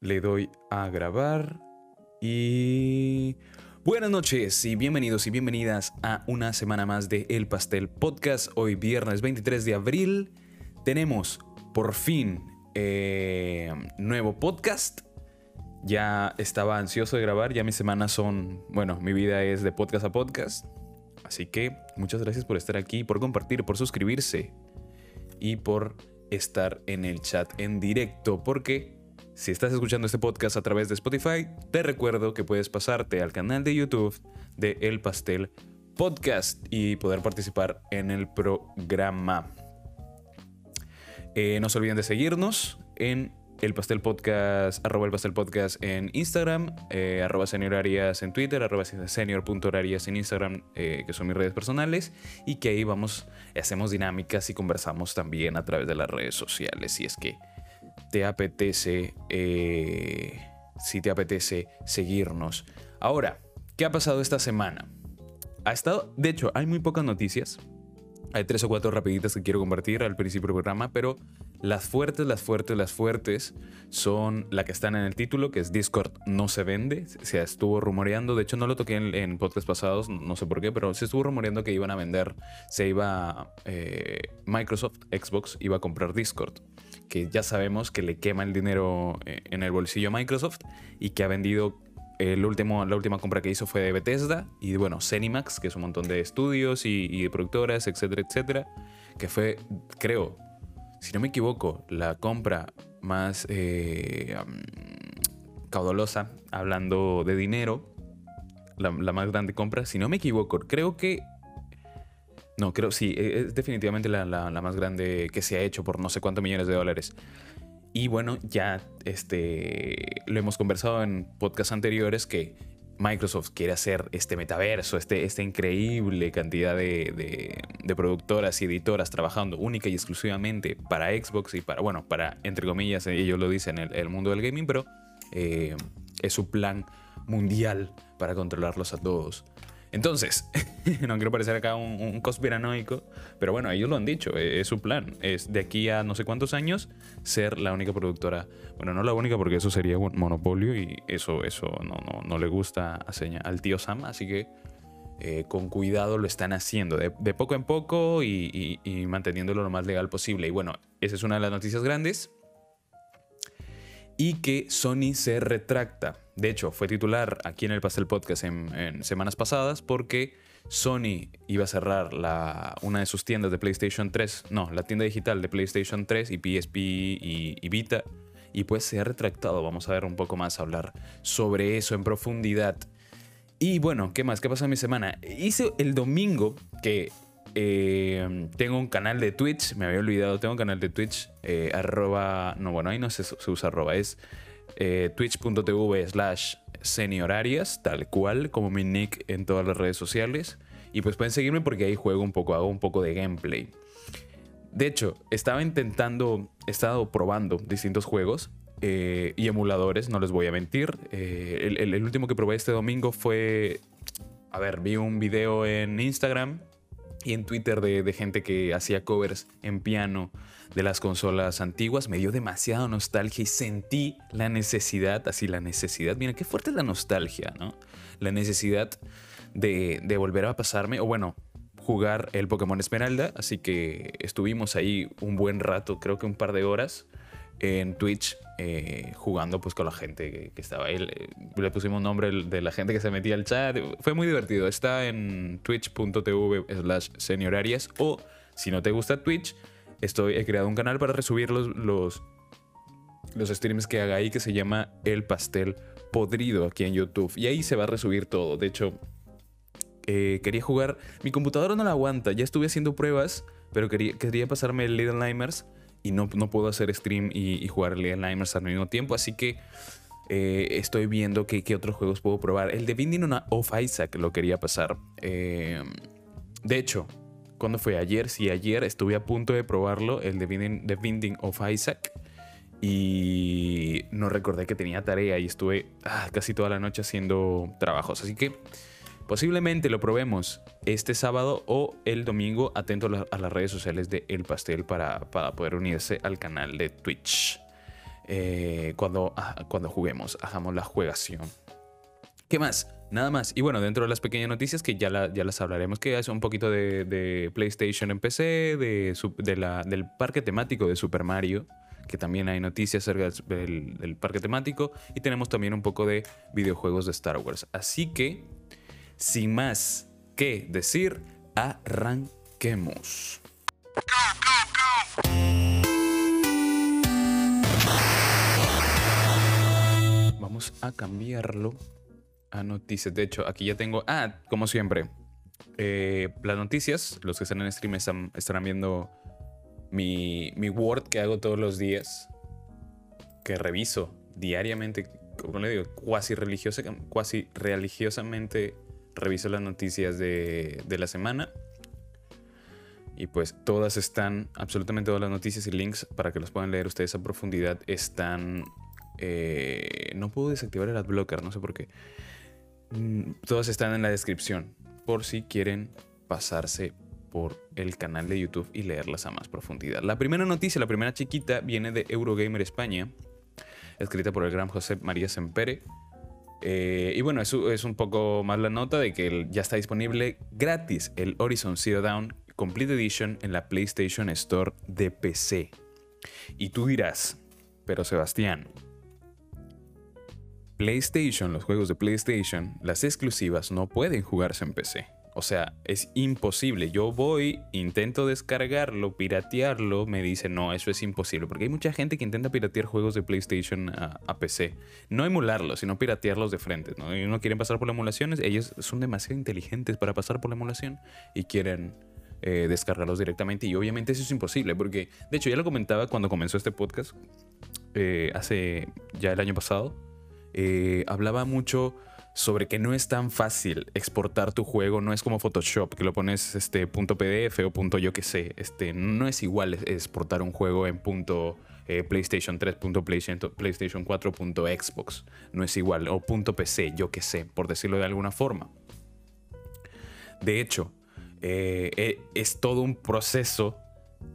Le doy a grabar y... Buenas noches y bienvenidos y bienvenidas a una semana más de El Pastel Podcast. Hoy viernes 23 de abril tenemos por fin eh, nuevo podcast. Ya estaba ansioso de grabar, ya mis semanas son, bueno, mi vida es de podcast a podcast. Así que muchas gracias por estar aquí, por compartir, por suscribirse y por estar en el chat en directo, porque si estás escuchando este podcast a través de Spotify, te recuerdo que puedes pasarte al canal de YouTube de El Pastel Podcast y poder participar en el programa. Eh, no se olviden de seguirnos en el pastel podcast, arroba el pastel podcast en Instagram, eh, arroba seniorarias en Twitter, arroba senior.horarias en Instagram, eh, que son mis redes personales, y que ahí vamos, hacemos dinámicas y conversamos también a través de las redes sociales, si es que te apetece, eh, si te apetece seguirnos. Ahora, ¿qué ha pasado esta semana? Ha estado, de hecho, hay muy pocas noticias. Hay tres o cuatro rapiditas que quiero compartir al principio del programa, pero las fuertes, las fuertes, las fuertes son la que están en el título, que es Discord no se vende. Se estuvo rumoreando, de hecho no lo toqué en, en podcasts pasados, no sé por qué, pero se estuvo rumoreando que iban a vender, se iba, eh, Microsoft, Xbox iba a comprar Discord que ya sabemos que le quema el dinero eh, en el bolsillo a Microsoft y que ha vendido el último, la última compra que hizo fue de Bethesda y bueno, Cenimax, que es un montón de estudios y, de productoras, etcétera, etcétera, que fue, creo, si no me equivoco, la compra más eh, caudalosa, hablando de dinero, la, más grande compra, si no me equivoco, creo que no, creo sí, e, es definitivamente la, más grande que se ha hecho por no sé cuántos millones de dólares. Y bueno, ya este, lo hemos conversado en podcasts anteriores que Microsoft quiere hacer este metaverso, este, esta increíble cantidad de, productoras y editoras trabajando única y exclusivamente para Xbox y para, bueno, para, entre comillas, ellos lo dicen, el, el mundo del gaming, pero eh, es su plan mundial para controlarlos a todos. Entonces, no quiero parecer acá un, conspiranoico, pero bueno, ellos lo han dicho, e, es, su plan, es de aquí a no sé cuántos años ser la única productora, bueno, no la única porque eso sería un monopolio y eso, eso no, no, no le gusta al tío Sam, así que eh, con cuidado lo están haciendo, de, poco en poco y manteniéndolo lo más legal posible. Y bueno, esa es una de las noticias grandes y que Sony se retracta. De hecho, fue titular aquí en el Pastel Podcast en, semanas pasadas porque Sony iba a cerrar una de sus tiendas de PlayStation 3, no, la tienda digital de PlayStation 3 y PSP y, Vita, y pues se ha retractado. Vamos a ver un poco más, hablar sobre eso en profundidad. Y bueno, ¿qué más? ¿Qué pasó en mi semana? Hice el domingo que eh, tengo un canal de Twitch, me había olvidado, tengo un canal de Twitch, eh, arroba, no, bueno, ahí no se, se usa arroba, es eh, twitch.tv slash seniorarias, tal cual como mi nick en todas las redes sociales. Y pues pueden seguirme porque ahí juego un poco, hago un poco de gameplay. De hecho, estaba intentando, he estado probando distintos juegos y emuladores, no les voy a mentir. el, el último que probé este domingo fue, a ver, vi un video en Instagram y en Twitter de, gente que hacía covers en piano de las consolas antiguas. Me dio demasiada nostalgia y sentí la necesidad, así la necesidad, mira qué fuerte es la nostalgia, ¿no? La necesidad de, de volver a pasarme, o bueno, jugar el Pokémon Esmeralda. Así que estuvimos ahí un buen rato, creo que un par de horas en Twitch eh, jugando pues con la gente que, estaba ahí. Le pusimos nombre de la gente que se metía al chat. Fue muy divertido. Está en twitch.tv slash seniorarias o si no te gusta Twitch, estoy, he creado un canal para resubir los, los, los streams que haga ahí que se llama El Pastel Podrido aquí en YouTube. Y ahí se va a resubir todo. De hecho, eh, quería jugar. Mi computadora no la aguanta. Ya estuve haciendo pruebas, pero quería, quería pasarme el Little y no, no puedo hacer stream y, jugar Little Nightmares al mismo tiempo, así que eh, estoy viendo qué, qué, otros juegos puedo probar. El de Binding of Isaac lo quería pasar. Eh, de hecho, cuando fue ayer? Sí, ayer estuve a punto de probarlo, el de Binding, The Binding of Isaac. Y no recordé que tenía tarea y estuve ah, casi toda la noche haciendo trabajos. Así que Posiblemente lo probemos este sábado o el domingo, atento a las redes sociales de El Pastel para, poder unirse al canal de Twitch. eh, cuando, ah, cuando juguemos, hagamos la juegación. ¿Qué más? Nada más. Y bueno, dentro de las pequeñas noticias que ya, ya las hablaremos, que es un poquito de, PlayStation en PC, de, de la, del parque temático de Super Mario, que también hay noticias acerca del, del, parque temático, y tenemos también un poco de videojuegos de Star Wars. Así que, sin más que decir, arranquemos. Vamos a cambiarlo a noticias. De hecho, aquí ya tengo. Ah, como siempre. Eh, las noticias, los que están en stream están, estarán viendo mi, mi, Word que hago todos los días. Que reviso diariamente. Como le digo, cuasi, religiosa, cuasi religiosamente reviso las noticias de, de la semana. Y pues todas están, absolutamente todas las noticias y links para que los puedan leer ustedes a profundidad están... Eh, no puedo desactivar el adblocker, no sé por qué. Mm, todas están en la descripción por si quieren pasarse por el canal de YouTube y leerlas a más profundidad. La primera noticia, la primera chiquita, viene de Eurogamer España, escrita por el gran José María Sempere. Eh, y bueno, eso es un poco más la nota de que ya está disponible gratis el Horizon Zero Dawn Complete Edition en la PlayStation Store de PC. Y tú dirás, pero Sebastián, PlayStation, los juegos de PlayStation, las exclusivas no pueden jugarse en PC. O sea, es imposible. Yo voy, intento descargarlo, piratearlo, me dice, no, eso es imposible. Porque hay mucha gente que intenta piratear juegos de PlayStation a, PC. No emularlos, sino piratearlos de frente. ¿no? Y no quieren pasar por las emulaciones. Ellos son demasiado inteligentes para pasar por la emulación y quieren eh, descargarlos directamente. Y obviamente eso es imposible. Porque, de hecho, ya lo comentaba cuando comenzó este podcast, eh, hace ya el año pasado eh, hablaba mucho sobre que no es tan fácil exportar tu juego, no es como Photoshop, que lo pones este, punto .pdf o punto yo que sé, este, no es igual exportar un juego en punto eh, PlayStation 3, punto PlayStation 4, punto Xbox, no es igual, o punto PC, yo que sé, por decirlo de alguna forma. De hecho, eh, es todo un proceso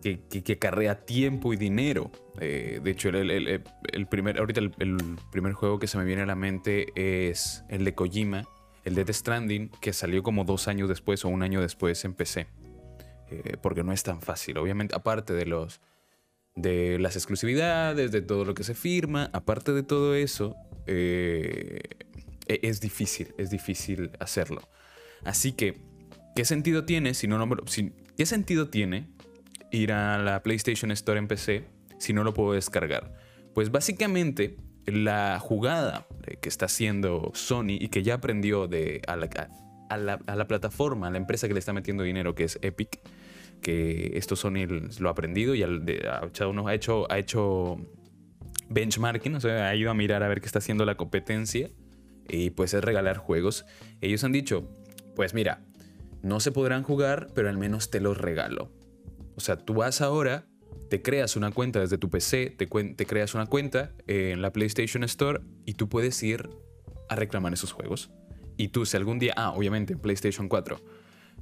que, que, carrea tiempo y dinero. Eh, de hecho, el, primer, ahorita el, primer juego que se me viene a la mente es el de Kojima, el de The Stranding, que salió como dos años después o un año después en PC. Eh, porque no es tan fácil. Obviamente, aparte de los de las exclusividades, de todo lo que se firma, aparte de todo eso, eh, e, es difícil, es difícil hacerlo. Así que, ¿qué sentido tiene si no, no ¿Qué sentido tiene ir a la PlayStation Store en PC si no lo puedo descargar? Pues básicamente la jugada que está haciendo Sony y que ya aprendió de, a, la, plataforma, a la empresa que le está metiendo dinero, que es Epic, que esto Sony lo ha aprendido y ha, ha, hecho, ha hecho benchmarking, o sea, ha ido a mirar a ver qué está haciendo la competencia y pues es regalar juegos. Ellos han dicho, pues mira, no se podrán jugar, pero al menos te los regalo. O sea, tú vas ahora, te creas una cuenta desde tu PC, te, creas una cuenta en la PlayStation Store y tú puedes ir a reclamar esos juegos. Y tú, si algún día, ah, obviamente, PlayStation 4.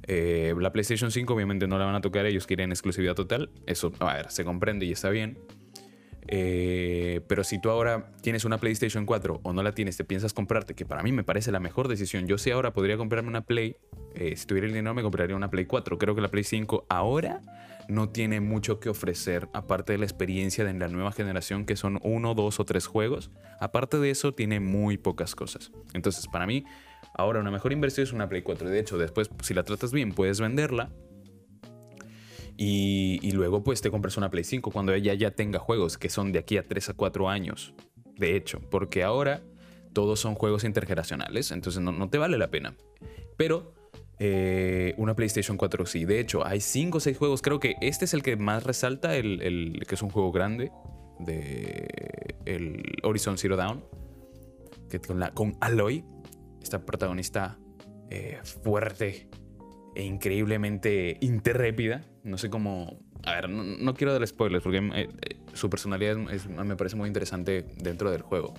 Eh, la PlayStation 5 obviamente no la van a tocar, ellos quieren exclusividad total. Eso, a ver, se comprende y está bien. Eh, pero si tú ahora tienes una PlayStation 4 o no la tienes, te piensas comprarte, que para mí me parece la mejor decisión. Yo sé ahora podría comprarme una Play. Eh, si tuviera el dinero me compraría una Play 4. Creo que la Play 5 ahora no tiene mucho que ofrecer, aparte de la experiencia de la nueva generación, que son uno, dos o tres juegos. Aparte de eso, tiene muy pocas cosas. Entonces, para mí, ahora una mejor inversión es una Play 4. De hecho, después, si la tratas bien, puedes venderla. Y, luego, pues te compras una Play 5 cuando ella ya tenga juegos que son de aquí a 3 a 4 años. De hecho, porque ahora todos son juegos intergeneracionales, entonces no, no te vale la pena. Pero eh, una PlayStation 4 sí. De hecho, hay 5 o 6 juegos. Creo que este es el que más resalta, el, que es un juego grande de el Horizon Zero Dawn. Que con, con Aloy, esta protagonista eh, fuerte e increíblemente intrépida. No sé cómo. A ver, no, quiero dar spoilers porque eh, su personalidad me parece muy interesante dentro del juego.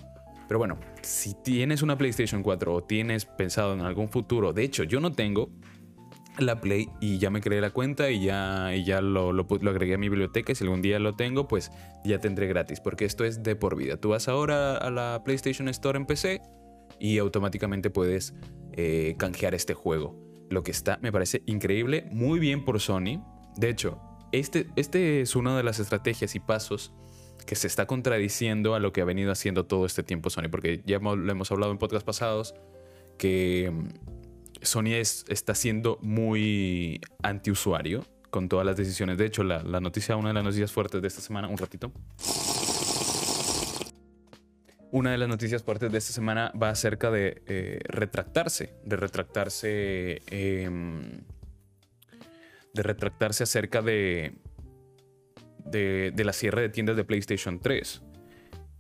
Pero bueno, si tienes una PlayStation 4 o tienes pensado en algún futuro, de hecho yo no tengo, la Play y ya me creé la cuenta y ya, y ya lo, lo, agregué a mi biblioteca si algún día lo tengo, pues ya tendré gratis, porque esto es de por vida. Tú vas ahora a la PlayStation Store en PC y automáticamente puedes eh, canjear este juego. Lo que está, me parece increíble, muy bien por Sony. De hecho, este, este es una de las estrategias y pasos que se está contradiciendo a lo que ha venido haciendo todo este tiempo Sony, porque ya lo hemos hablado en podcasts pasados, que Sony está siendo muy antiusuario con todas las decisiones. De hecho, la, noticia, una de las noticias fuertes de esta semana, un ratito. Una de las noticias fuertes de esta semana va acerca de eh, retractarse, de retractarse, em, de retractarse acerca de, de, la cierre de tiendas de PlayStation 3.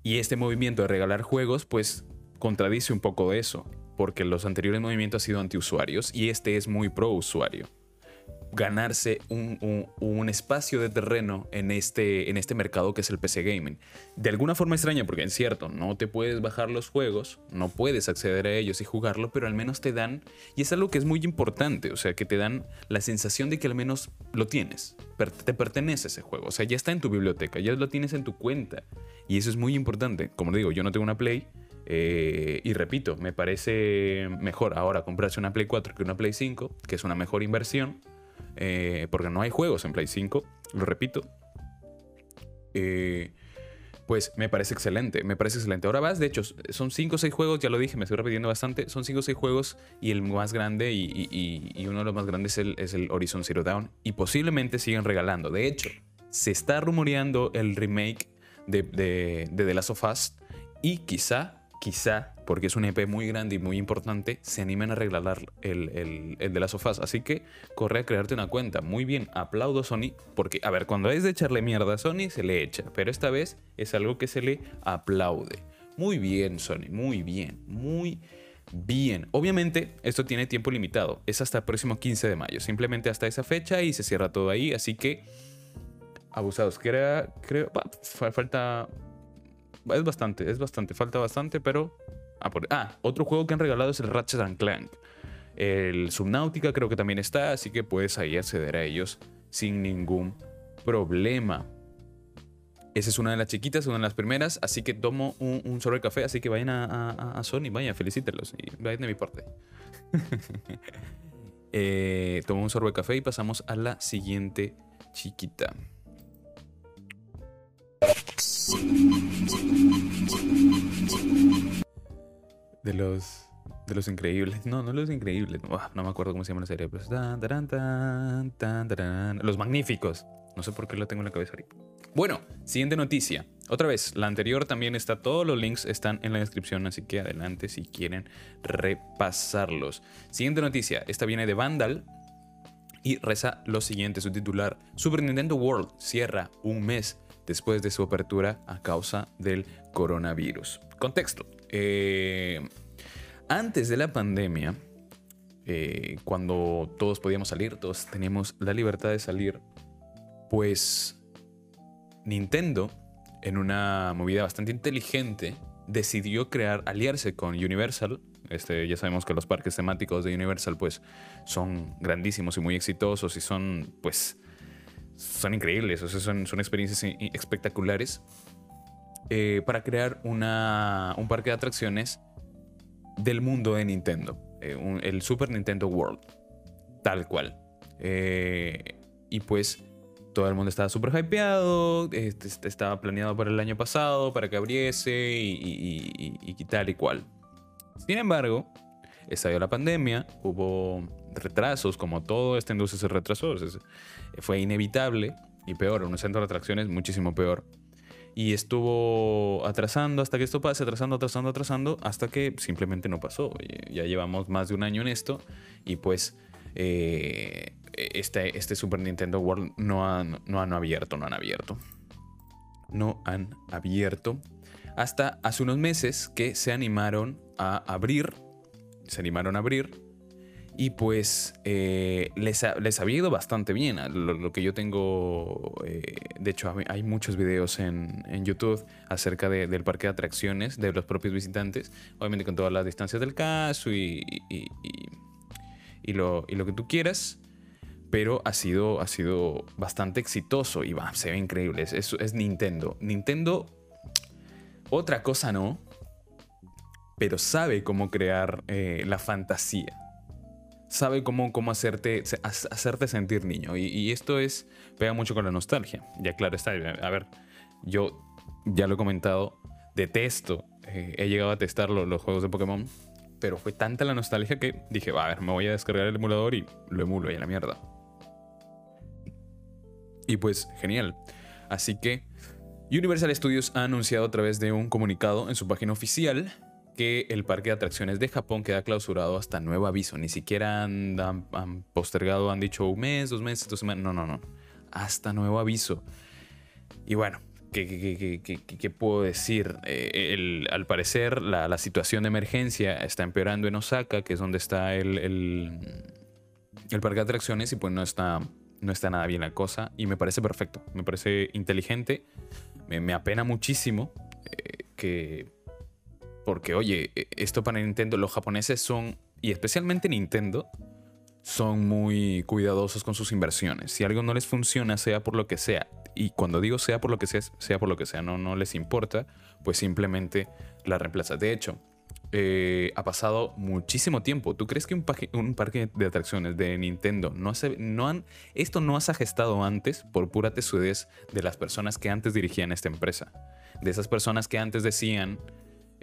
Y este movimiento de regalar juegos, pues contradice un poco de eso porque los anteriores movimientos han sido antiusuarios y este es muy pro usuario. Ganarse un, espacio de terreno en este, en este mercado que es el PC Gaming. De alguna forma extraña, porque es cierto, no te puedes bajar los juegos, no puedes acceder a ellos y jugarlo, pero al menos te dan, y es algo que es muy importante, o sea, que te dan la sensación de que al menos lo tienes, te pertenece ese juego, o sea, ya está en tu biblioteca, ya lo tienes en tu cuenta, y eso es muy importante. Como digo, yo no tengo una Play, eh, y repito, me parece mejor ahora comprarse una Play 4 que una Play 5, que es una mejor inversión, eh, porque no hay juegos en Play 5, lo repito. Eh, pues me parece excelente, me parece excelente. Ahora vas, de hecho, son 5 o 6 juegos, ya lo dije, me estoy repitiendo bastante, son 5 o 6 juegos y el más grande y, uno de los más grandes es el, Horizon Zero Dawn y posiblemente siguen regalando. De hecho, se está rumoreando el remake de The Last of Us y quizá quizá, porque es un EP muy grande y muy importante, se animen a regalar el, de las sofás. Así que corre a crearte una cuenta. Muy bien, aplaudo Sony, porque, a ver, cuando es de echarle mierda a Sony, se le echa, pero esta vez es algo que se le aplaude. Muy bien, Sony, muy bien, muy bien. Obviamente, esto tiene tiempo limitado, es hasta el próximo 15 de mayo, simplemente hasta esa fecha y se cierra todo ahí, así que abusados. Creo, creo, falta es bastante, es bastante, falta bastante, pero... Ah, ah, otro juego que han regalado es el Ratchet and Clank. El Subnautica creo que también está, así que puedes ahí acceder a ellos sin ningún problema. Esa es una de las chiquitas, una de las primeras, así que tomo un, un de café, así que vayan a, Sony, vayan, felicítenlos y vayan de mi parte. eh, tomo un sorbo de café y pasamos a la siguiente chiquita. De los. De los increíbles. No, no los increíbles. No, me acuerdo cómo se llama la serie. los magníficos. No sé por qué lo tengo en la cabeza ahorita. Bueno, siguiente noticia. Otra vez, la anterior también está. Todos los links están en la descripción, así que adelante si quieren repasarlos. Siguiente noticia. Esta viene de Vandal. Y reza lo siguiente, su titular. Super Nintendo World cierra un mes después de su apertura a causa del coronavirus. Contexto. Eh, antes de la pandemia, eh, cuando todos podíamos salir, todos teníamos la libertad de salir, pues Nintendo, en una movida bastante inteligente, decidió crear, aliarse con Universal. Este, ya sabemos que los parques temáticos de Universal pues son grandísimos y muy exitosos y son pues son increíbles, o sea, son, son experiencias espectaculares. Eh, para crear una, un parque de atracciones del mundo de Nintendo, eh, el Super Nintendo World, tal cual. Eh, y pues todo el mundo estaba súper hypeado, este, estaba planeado para el año pasado, para que abriese y, y, y, y tal y cual. Sin embargo, estalló la pandemia, hubo retrasos, como todo esta industria se retrasó, fue inevitable y peor, un centro de atracciones muchísimo peor. Y estuvo atrasando hasta que esto pase, atrasando, atrasando, atrasando, hasta que simplemente no pasó. Ya llevamos más de un año en esto y pues eh, este, este Super Nintendo World no han, no han abierto, no han abierto. No han abierto. Hasta hace unos meses que se animaron a abrir, se animaron a abrir y pues eh, les, ha, había ido bastante bien. Lo, que yo tengo, eh, de hecho hay muchos videos en, en YouTube acerca del parque de atracciones de los propios visitantes, obviamente con todas las distancias del caso y, y, lo, y lo, que tú quieras. pero ha sido, ha sido bastante exitoso y va, se ve increíble. Es, es, Nintendo. Nintendo, otra cosa no, pero sabe cómo crear eh, la fantasía. Sabe cómo, cómo hacerte, hacerte sentir niño. Y, esto es, pega mucho con la nostalgia. Ya claro está, a ver, yo ya lo he comentado, detesto, eh, he llegado a testar los juegos de Pokémon, pero fue tanta la nostalgia que dije, va, a ver, me voy a descargar el emulador y lo emulo y a la mierda. Y pues, genial. Así que Universal Studios ha anunciado a través de un comunicado en su página oficial que el parque de atracciones de Japón queda clausurado hasta nuevo aviso. Ni siquiera han, postergado, han dicho un mes, dos meses, dos semanas. No, no, no. Hasta nuevo aviso. Y bueno, ¿qué, puedo decir? Eh, al parecer, la, situación de emergencia está empeorando en Osaka, que es donde está el, el parque de atracciones, y pues no está no está nada bien la cosa y me parece perfecto, me parece inteligente, me, apena muchísimo eh, que... Porque oye, e, esto para Nintendo, los japoneses son, y especialmente Nintendo, son muy cuidadosos con sus inversiones. Si algo no les funciona, sea por lo que sea, y cuando digo sea por lo que sea, sea por lo que sea, no, no les importa, pues simplemente la reemplaza. De hecho, eh, ha pasado muchísimo tiempo. ¿Tú crees que un, parque de atracciones de Nintendo no, hace, no han, esto no se ha gestado antes por pura tesudez de las personas que antes dirigían esta empresa? De esas personas que antes decían,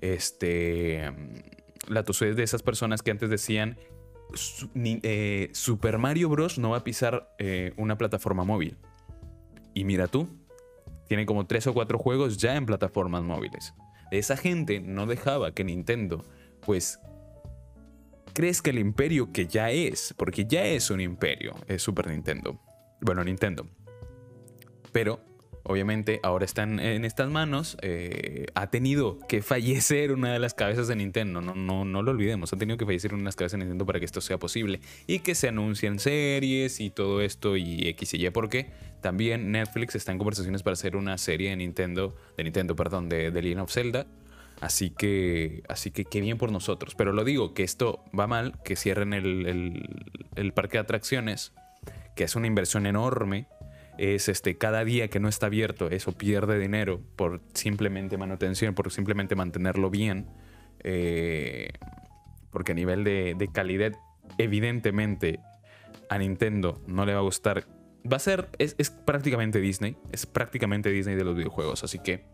este, la tesudez de esas personas que antes decían, eh, Super Mario Bros. no va a pisar eh, una plataforma móvil. Y mira tú, tiene como tres o cuatro juegos ya en plataformas móviles esa gente no dejaba que Nintendo, pues, crezca el imperio que ya es, porque ya es un imperio, es Super Nintendo. Bueno, Nintendo. Pero obviamente ahora están en estas manos. Eh, ha tenido que fallecer una de las cabezas de Nintendo. No, no, no lo olvidemos. Ha tenido que fallecer una de las cabezas de Nintendo para que esto sea posible. Y que se anuncien series y todo esto y X y Y. Porque también Netflix está en conversaciones para hacer una serie de Nintendo, de Nintendo, perdón, de The Legend of Zelda. Así que, así que qué bien por nosotros. Pero lo digo, que esto va mal, que cierren el parque de atracciones, que es una inversión enorme es este, cada día que no está abierto, eso pierde dinero por simplemente manutención, por simplemente mantenerlo bien. Eh, porque a nivel de, calidad, evidentemente a Nintendo no le va a gustar. Va a ser, es, prácticamente Disney, es prácticamente Disney de los videojuegos, así que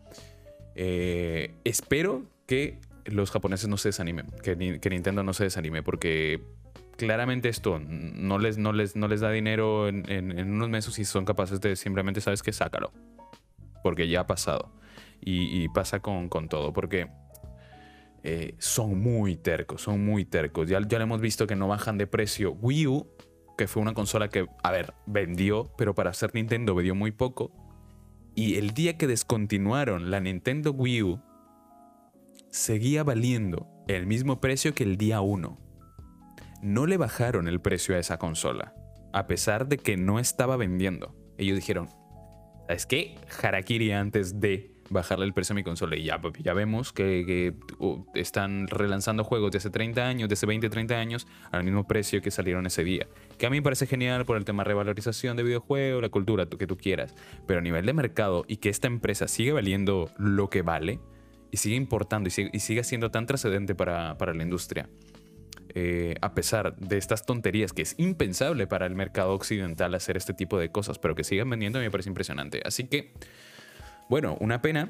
eh, espero que los japoneses no se desanimen, que, que Nintendo no se desanime, porque claramente esto no les, no les, no les da dinero en, unos meses y son capaces de simplemente, ¿sabes qué? Sácalo. Porque ya ha pasado. Y, pasa con, todo, porque eh, son muy tercos, son muy tercos. Ya, ya lo hemos visto que no bajan de precio. Wii U, que fue una consola que, a ver, vendió, pero para ser Nintendo vendió muy poco. Y el día que descontinuaron la Nintendo Wii U, seguía valiendo el mismo precio que el día 1 no le bajaron el precio a esa consola, a pesar de que no estaba vendiendo. Ellos dijeron, ¿sabes qué? Harakiri antes de bajarle el precio a mi consola. Y ya, ya vemos que, uh, están relanzando juegos de hace 30 años, de hace 20, 30 años, al mismo precio que salieron ese día. Que a mí me parece genial por el tema de revalorización de videojuegos, la cultura, que tú quieras. Pero a nivel de mercado y que esta empresa sigue valiendo lo que vale y sigue importando y sigue, siendo tan trascendente para, para la industria eh, a pesar de estas tonterías, que es impensable para el mercado occidental hacer este tipo de cosas, pero que sigan vendiendo, me parece impresionante. Así que, bueno, una pena,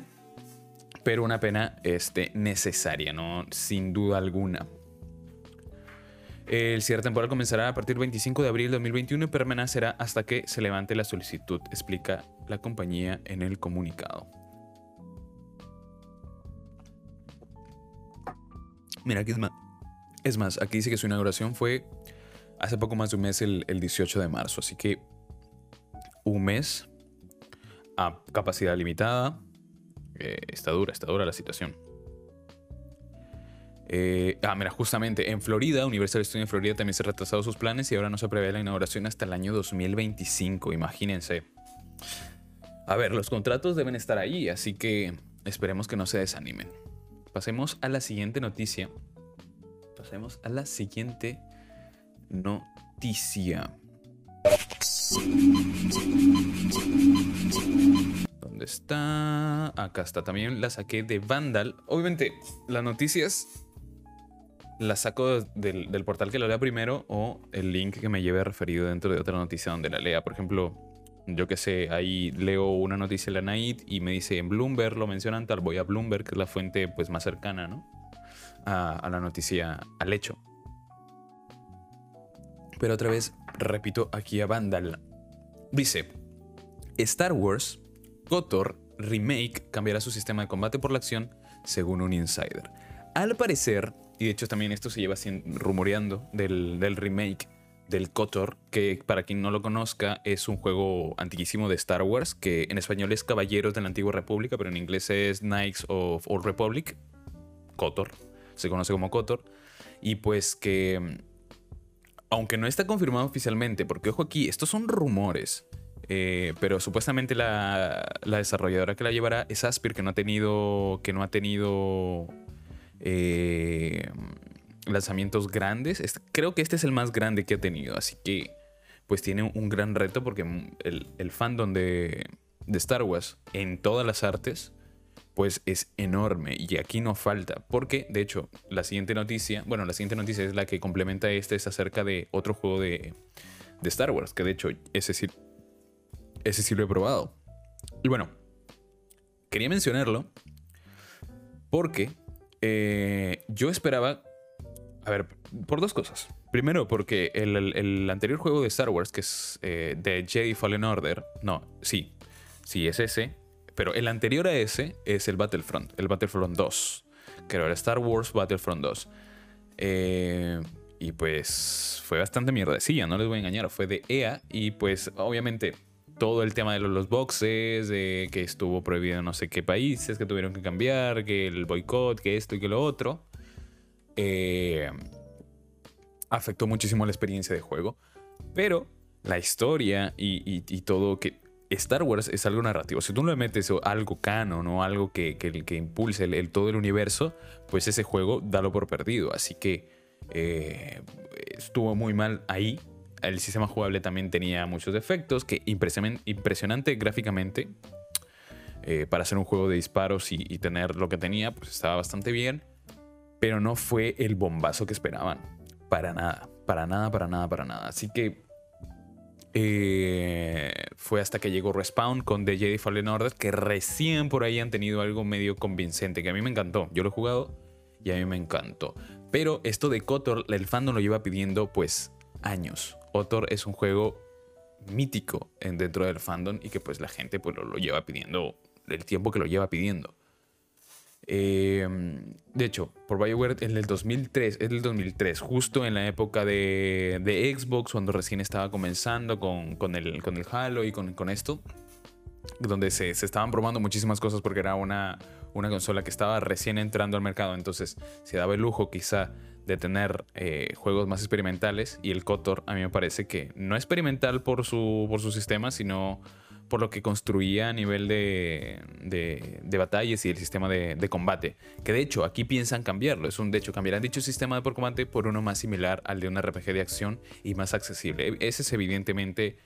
pero una pena este, necesaria, ¿no? Sin duda alguna. El cierre temporal comenzará a partir del 25 de abril de 2021 y permanecerá hasta que se levante la solicitud, explica la compañía en el comunicado. Mira, que es más. Aquí dice que su inauguración fue hace poco más de un mes, el, 18 de marzo. Así que un mes a capacidad limitada. Eh, está dura, está dura la situación. Eh, ah, mira, justamente en Florida, Universal Studios en Florida también se han retrasado sus planes y ahora no se prevé la inauguración hasta el año 2025. Imagínense. A ver, los contratos deben estar ahí, así que esperemos que no se desanimen. Pasemos a la siguiente noticia pasemos a la siguiente noticia. ¿Dónde está? Acá está. También la saqué de Vandal. Obviamente, las noticias las saco del, portal que lo lea primero o el link que me lleve referido dentro de otra noticia donde la lea. Por ejemplo, yo que sé, ahí leo una noticia de la NIT y me dice en Bloomberg lo mencionan tal, voy a Bloomberg, que es la fuente pues más cercana, ¿no? A, la noticia, al hecho. Pero otra vez, repito aquí a Vandal. Dice, Star Wars, KOTOR Remake cambiará su sistema de combate por la acción, según un insider. Al parecer, y de hecho también esto se lleva rumoreando del, del remake del KOTOR, que para quien no lo conozca es un juego antiquísimo de Star Wars, que en español es Caballeros de la Antigua República, pero en inglés es Knights of Old Republic, KOTOR, se conoce como KOTOR, y pues que, aunque no está confirmado oficialmente, porque ojo aquí, estos son rumores, eh, pero supuestamente la, la, desarrolladora que la llevará es Aspir, que no ha tenido, que no ha tenido eh, lanzamientos grandes. creo que este es el más grande que ha tenido, así que pues tiene un gran reto porque el, el fandom de, de, Star Wars en todas las artes pues es enorme y aquí no falta porque de hecho la siguiente noticia, bueno la siguiente noticia es la que complementa este es acerca de otro juego de, de Star Wars que de hecho ese sí, ese sí lo he probado. Y bueno, quería mencionarlo porque eh, yo esperaba a ver, por dos cosas. Primero, porque el, anterior juego de Star Wars, que es eh, de Jedi Fallen Order, no, sí, sí es ese, pero el anterior a ese es el Battlefront, el Battlefront 2, que era Star Wars Battlefront 2. Eh, y pues fue bastante mierdecilla, no les voy a engañar, fue de EA y pues obviamente todo el tema de los boxes, de que estuvo prohibido en no sé qué países, que tuvieron que cambiar, que el boicot, que esto y que lo otro. Eh, afectó muchísimo la experiencia de juego. Pero la historia y, todo que Star Wars es algo narrativo. Si tú le metes algo canon o algo que, que, impulse el, todo el universo, pues ese juego dalo por perdido. Así que eh, estuvo muy mal ahí. El sistema jugable también tenía muchos defectos, que impresionante gráficamente. Eh, para hacer un juego de disparos y, y tener lo que tenía, pues estaba bastante bien pero no fue el bombazo que esperaban. Para nada, para nada, para nada, para nada. Así que eh, fue hasta que llegó Respawn con The Jedi Fallen Order que recién por ahí han tenido algo medio convincente, que a mí me encantó. Yo lo he jugado y a mí me encantó. Pero esto de KOTOR, el fandom lo lleva pidiendo pues años. KOTOR es un juego mítico dentro del fandom y que pues la gente pues lo lleva pidiendo el tiempo que lo lleva pidiendo. Em, de hecho, por BioWare en el 2003, es del 2003, justo en la época de, Xbox, cuando recién estaba comenzando con, el, con el Halo y con, con esto, donde se, estaban probando muchísimas cosas porque era una, una consola que estaba recién entrando al mercado, entonces se daba el lujo quizá de tener eh, juegos más experimentales y el KOTOR a mí me parece que no experimental por su, por su sistema, sino por lo que construía a nivel de, de, batallas y el sistema de, combate. Que de hecho aquí piensan cambiarlo. Es un, de hecho, cambiarán dicho sistema de combate por uno más similar al de un RPG de acción y más accesible. Ese es evidentemente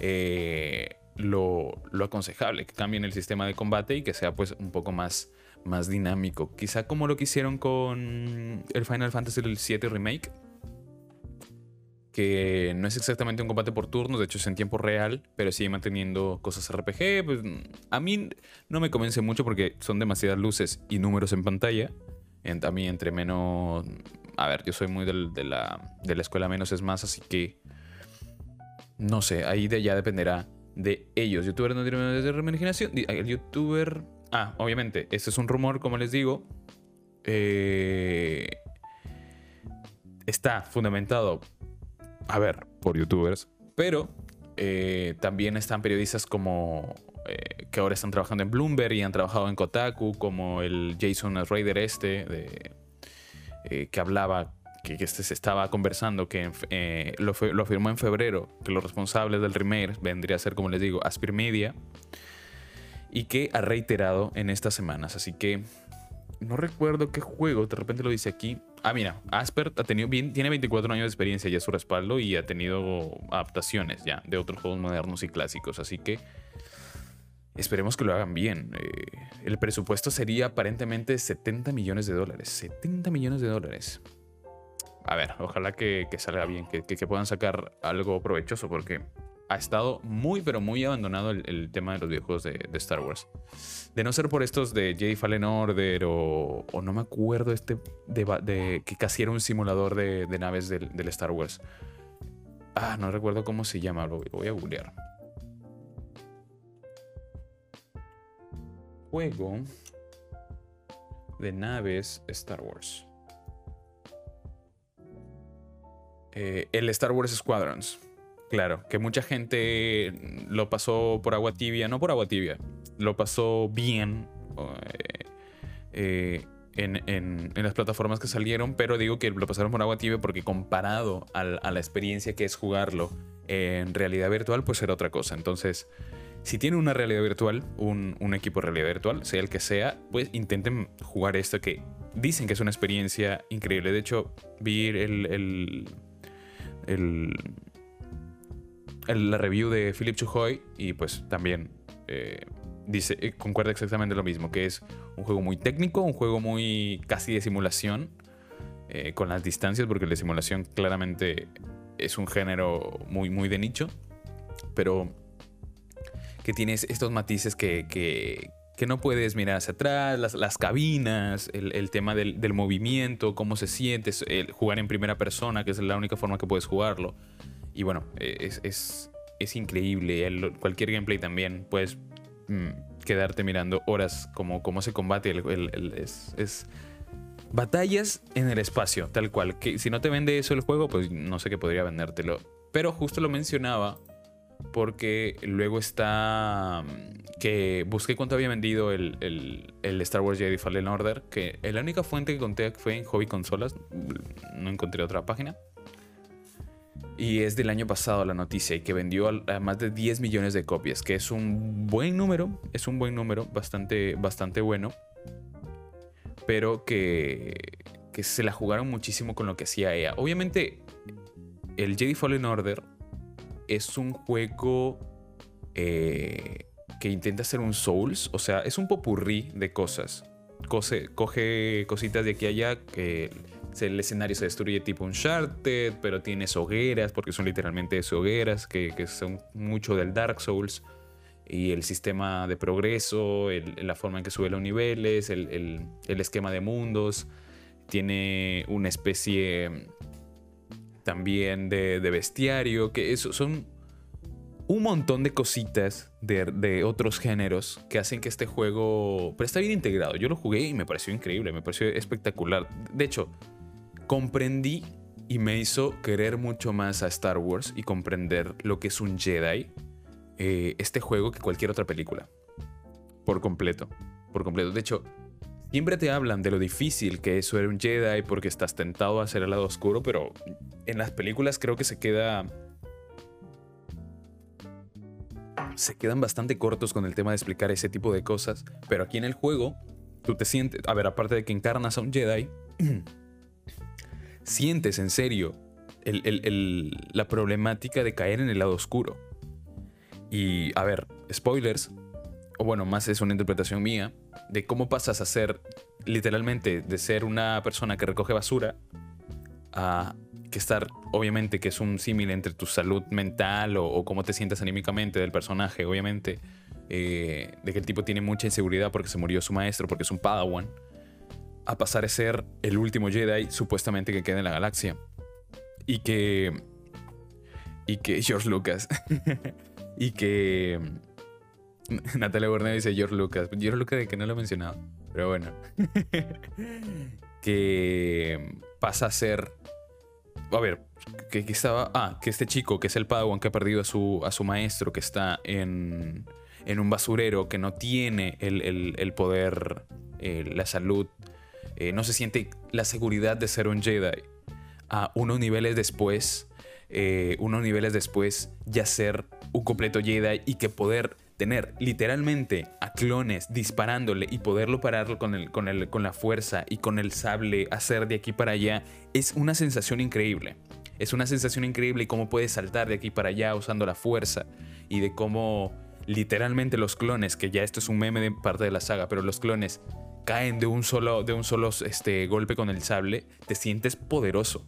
eh, lo, lo, aconsejable, que cambien el sistema de combate y que sea pues un poco más, más dinámico. Quizá como lo que hicieron con el Final Fantasy VII Remake que no es exactamente un combate por turnos, de hecho es en tiempo real, pero sigue manteniendo cosas RPG. Pues a mí no me convence mucho porque son demasiadas luces y números en pantalla. a mí entre menos... A ver, yo soy muy de, la, de la escuela menos es más, así que... No sé, ahí de, ya dependerá de ellos. ¿Youtuber no tiene de reimaginación? El youtuber... Ah, obviamente, este es un rumor, como les digo. Eh, está fundamentado a ver, por youtubers, pero eh, también están periodistas como eh, que ahora están trabajando en Bloomberg y han trabajado en Kotaku, como el Jason Raider este, eh, que hablaba, que, este se estaba conversando, que lo, afirmó en febrero, que los responsables del remake vendría a ser, como les digo, Aspir Media, y que ha reiterado en estas semanas. Así que no recuerdo qué juego, de repente lo dice aquí. Ah, mira, Asper ha tenido, tiene 24 años de experiencia ya su respaldo y ha tenido adaptaciones ya de otros juegos modernos y clásicos, así que esperemos que lo hagan bien. Eh, el presupuesto sería aparentemente 70 millones de dólares. 70 millones de dólares. A ver, ojalá que, salga bien, que puedan sacar algo provechoso porque ha estado muy, pero muy abandonado el, tema de los videojuegos de, Star Wars. De no ser por estos de Jedi Fallen Order o, no me acuerdo este de, que casi era un simulador de, naves del, Star Wars. Ah, no recuerdo cómo se llama, lo voy a googlear. Juego de naves Star Wars. Eh, el Star Wars Squadrons. Claro, que mucha gente lo pasó por agua tibia, no por agua tibia, lo pasó bien eh, en, las plataformas que salieron, pero digo que lo pasaron por agua tibia porque comparado a la experiencia que es jugarlo en realidad virtual, pues era otra cosa. Entonces, si tienen una realidad virtual, un, equipo de realidad virtual, sea el que sea, pues intenten jugar esto que dicen que es una experiencia increíble. De hecho, vi el, el la review de Philip Chujoy y pues también eh, dice, eh, concuerda exactamente lo mismo, que es un juego muy técnico, un juego muy casi de simulación, eh, con las distancias, porque la simulación claramente es un género muy, muy de nicho, pero que tienes estos matices que, que, no puedes mirar hacia atrás, las, cabinas, el, tema del, movimiento, cómo se siente, el jugar en primera persona, que es la única forma que puedes jugarlo. Y bueno, eh, es, es, increíble. cualquier gameplay también puedes mm, quedarte mirando horas como cómo se combate. El, es, batallas en el espacio, tal cual. Que si no te vende eso el juego, pues no sé qué podría vendértelo. Pero justo lo mencionaba porque luego está mm, que busqué cuánto había vendido el, el, Star Wars Jedi Fallen Order, que la única fuente que conté fue en Hobby Consolas, no encontré otra página. Y es del año pasado la noticia y que vendió a, más de 10 millones de copias, que es un buen número, es un buen número, bastante, bastante bueno, pero que, que se la jugaron muchísimo con lo que hacía EA. Obviamente, el Jedi Fallen Order es un juego eh, que intenta hacer un Souls, o sea, es un popurrí de cosas. coge cositas de aquí a allá que el escenario se destruye tipo Uncharted, pero tienes hogueras, porque son literalmente hogueras, que, son mucho del Dark Souls. Y el sistema de progreso, la forma en que sube los niveles, el, esquema de mundos. Tiene una especie también de, bestiario, que eso son un montón de cositas de, de, otros géneros que hacen que este juego. Pero está bien integrado. Yo lo jugué y me pareció increíble, me pareció espectacular. De hecho, comprendí y me hizo querer mucho más a Star Wars y comprender lo que es un Jedi, eh, este juego, que cualquier otra película. Por completo. Por completo. De hecho, siempre te hablan de lo difícil que es ser un Jedi porque estás tentado a hacer el lado oscuro, pero en las películas creo que se queda. Se quedan bastante cortos con el tema de explicar ese tipo de cosas. Pero aquí en el juego, tú te sientes. A ver, aparte de que encarnas a un Jedi. sientes en serio la problemática de caer en el lado oscuro. Y, a ver, spoilers, o bueno, más es una interpretación mía, de cómo pasas a ser, literalmente, de ser una persona que recoge basura, a que estar, obviamente, que es un símil entre tu salud mental o, cómo te sientes anímicamente del personaje, obviamente, eh, de que el tipo tiene mucha inseguridad porque se murió su maestro, porque es un padawan a pasar a ser el último Jedi supuestamente que queda en la galaxia. Y que... Y que George Lucas. y que... Natalia Burnett dice George Lucas. George Lucas de que no lo he mencionado. Pero bueno. que pasa a ser... A ver, que, estaba... Ah, que este chico, que es el Padawan que ha perdido a su, a su maestro, que está en, en un basurero, que no tiene el, poder, eh, la salud eh, no se siente la seguridad de ser un Jedi. A unos niveles después, eh, unos niveles después, ya ser un completo Jedi y que poder tener literalmente a clones disparándole y poderlo parar con, el, con, el, con la fuerza y con el sable, hacer de aquí para allá, es una sensación increíble. Es una sensación increíble y cómo puedes saltar de aquí para allá usando la fuerza y de cómo literalmente los clones, que ya esto es un meme de parte de la saga, pero los clones caen de un solo, de un solo este, golpe con el sable, te sientes poderoso.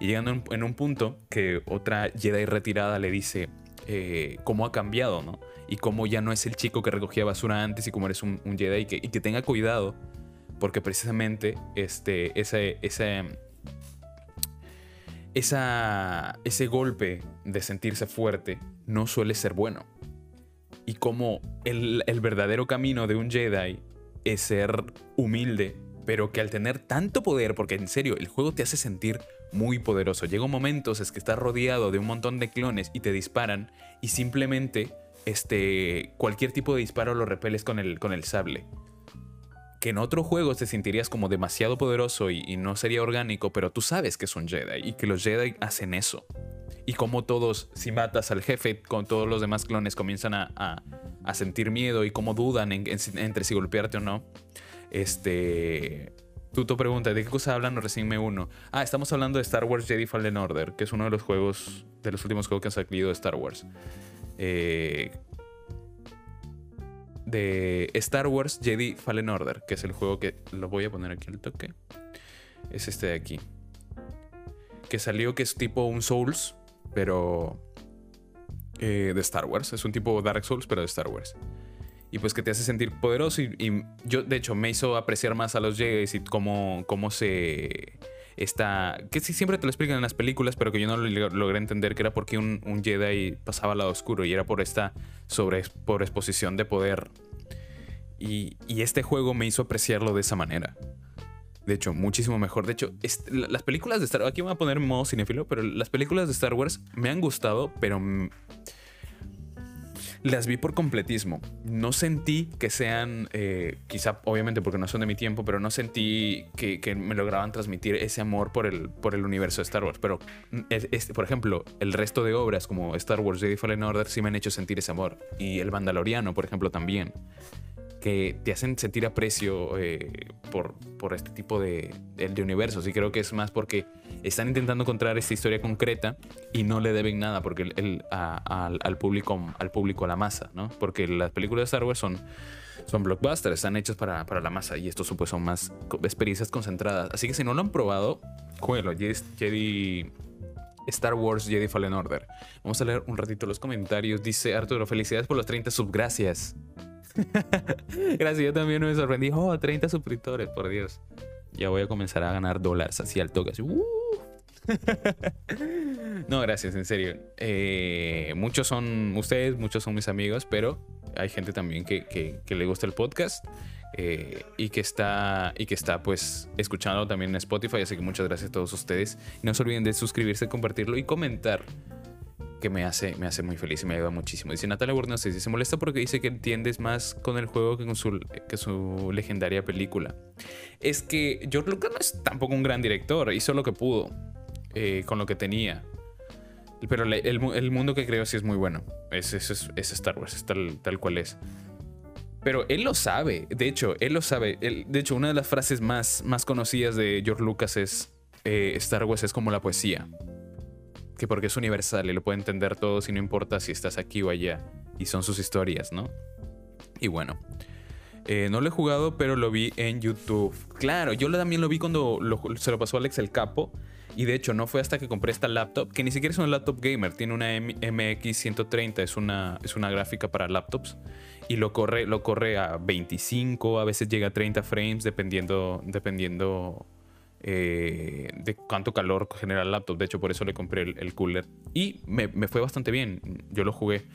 Y llegando en, un punto que otra Jedi retirada le dice eh, cómo ha cambiado, ¿no? Y cómo ya no es el chico que recogía basura antes y cómo eres un, Jedi y que, que, tenga cuidado, porque precisamente este, ese, ese, esa, ese golpe de sentirse fuerte no suele ser bueno. Y como el, el verdadero camino de un Jedi es ser humilde, pero que al tener tanto poder, porque en serio, el juego te hace sentir muy poderoso. Llega momentos es que estás rodeado de un montón de clones y te disparan y simplemente este, cualquier tipo de disparo lo repeles con el, con el sable. Que en otro juego te sentirías como demasiado poderoso y, no sería orgánico, pero tú sabes que son Jedi y que los Jedi hacen eso. Y como todos, si matas al jefe, con todos los demás clones comienzan a, a, sentir miedo y como dudan entre si golpearte o no. Este. Tuto pregunta, ¿de qué cosa hablan recién me uno? Ah, estamos hablando de Star Wars Jedi Fallen Order, que es uno de los juegos, de los últimos juegos que han salido de Star Wars. Eh, de Star Wars Jedi Fallen Order, que es el juego que lo voy a poner aquí al toque. Es este de aquí. Que salió que es tipo un Souls, pero eh, de Star Wars. Es un tipo Dark Souls, pero de Star Wars y pues que te hace sentir poderoso. Y, yo, de hecho, me hizo apreciar más a los Jedi y cómo, cómo se está. Que sí, siempre te lo explican en las películas, pero que yo no lo logré entender que era porque un, Jedi pasaba al lado oscuro y era por esta sobre, por exposición de poder. Y, este juego me hizo apreciarlo de esa manera. De hecho, muchísimo mejor. De hecho, las películas de Star Wars. Aquí voy a poner modo cinéfilo, pero las películas de Star Wars me han gustado, pero las vi por completismo. No sentí que sean, eh, quizá obviamente porque no son de mi tiempo, pero no sentí que, me lograban transmitir ese amor por el, por el universo de Star Wars. Pero, por ejemplo, el resto de obras como Star Wars Jedi Fallen Order sí me han hecho sentir ese amor. Y El Mandaloriano, por ejemplo, también que te hacen sentir aprecio eh, por, por, este tipo de, de, universos. Y creo que es más porque están intentando encontrar esta historia concreta y no le deben nada porque el, al, público, al público, a la masa, ¿no? Porque las películas de Star Wars son, son blockbusters, están hechas para, para la masa y estos pues, son más experiencias concentradas. Así que si no lo han probado, jueguelo. Jedi, Star Wars Jedi Fallen Order. Vamos a leer un ratito los comentarios. Dice Arturo, felicidades por los 30 subgracias. Gracias, yo también me sorprendí. Oh, 30 suscriptores, por Dios. Ya voy a comenzar a ganar dólares así al toque. Uh. no, gracias, en serio. Eh, muchos son ustedes, muchos son mis amigos, pero hay gente también que, le gusta el podcast. Eh, y que está y que está pues escuchando también en Spotify así que muchas gracias a todos ustedes no se olviden de suscribirse compartirlo y comentar que me hace, me hace muy feliz y me ayuda muchísimo. Dice Natalia Burnos, dice, se molesta porque dice que entiendes más con el juego que con su, que su legendaria película. Es que George Lucas no es tampoco un gran director, hizo lo que pudo eh, con lo que tenía. Pero el, mundo que creó sí es muy bueno. Es, es, es Star Wars, tal, tal cual es. Pero él lo sabe, de hecho, él lo sabe. de hecho, una de las frases más, más conocidas de George Lucas es, eh, Star Wars es como la poesía que porque es universal y lo puede entender todo si no importa si estás aquí o allá. Y son sus historias, ¿no? Y bueno. Eh, no lo he jugado, pero lo vi en YouTube. Claro, yo también lo vi cuando se lo pasó Alex el Capo. Y de hecho, no fue hasta que compré esta laptop, que ni siquiera es una laptop gamer, tiene una MX130, es una, es una gráfica para laptops. Y lo corre, lo corre a 25, a veces llega a 30 frames, dependiendo, dependiendo eh, de cuánto calor genera el laptop. De hecho, por eso le compré el, cooler. Y me, fue bastante bien. Yo lo jugué.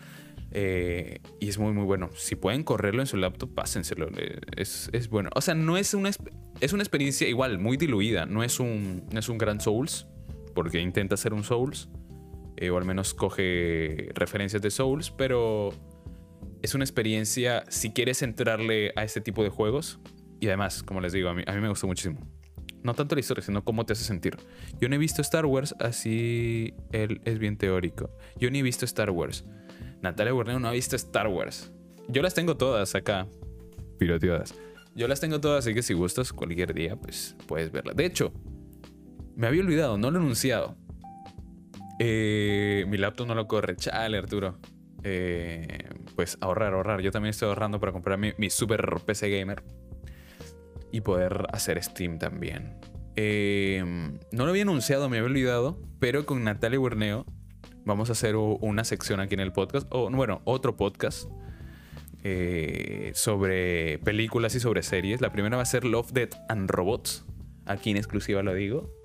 Eh, y es muy, muy bueno. Si pueden correrlo en su laptop, pásenselo. Eh, es, es, bueno. O sea, no es una, es una experiencia igual, muy diluida. No es un, no es un gran Souls, porque intenta ser un Souls. o al menos coge referencias de Souls, pero es una experiencia si quieres entrarle a este tipo de juegos. Y además, como les digo, a mí, a mí me gustó muchísimo. No tanto la historia, sino cómo te hace sentir. Yo no he visto Star Wars, así él es bien teórico. Yo ni he visto Star Wars. Natalia Burneo no ha visto Star Wars. Yo las tengo todas acá, pirateadas. Yo las tengo todas, así que si gustas cualquier día, pues puedes verlas. De hecho, me había olvidado, no lo he anunciado. Eh, mi laptop no lo corre. Chale, Arturo. Eh, pues ahorrar, ahorrar. Yo también estoy ahorrando para comprar mi, super PC gamer y poder hacer Steam también. Eh, no lo había anunciado, me había olvidado, pero con Natalia Burneo vamos a hacer una sección aquí en el podcast, o bueno, otro podcast sobre películas y sobre series. La primera va a ser Love, Death and Robots. Aquí en exclusiva lo digo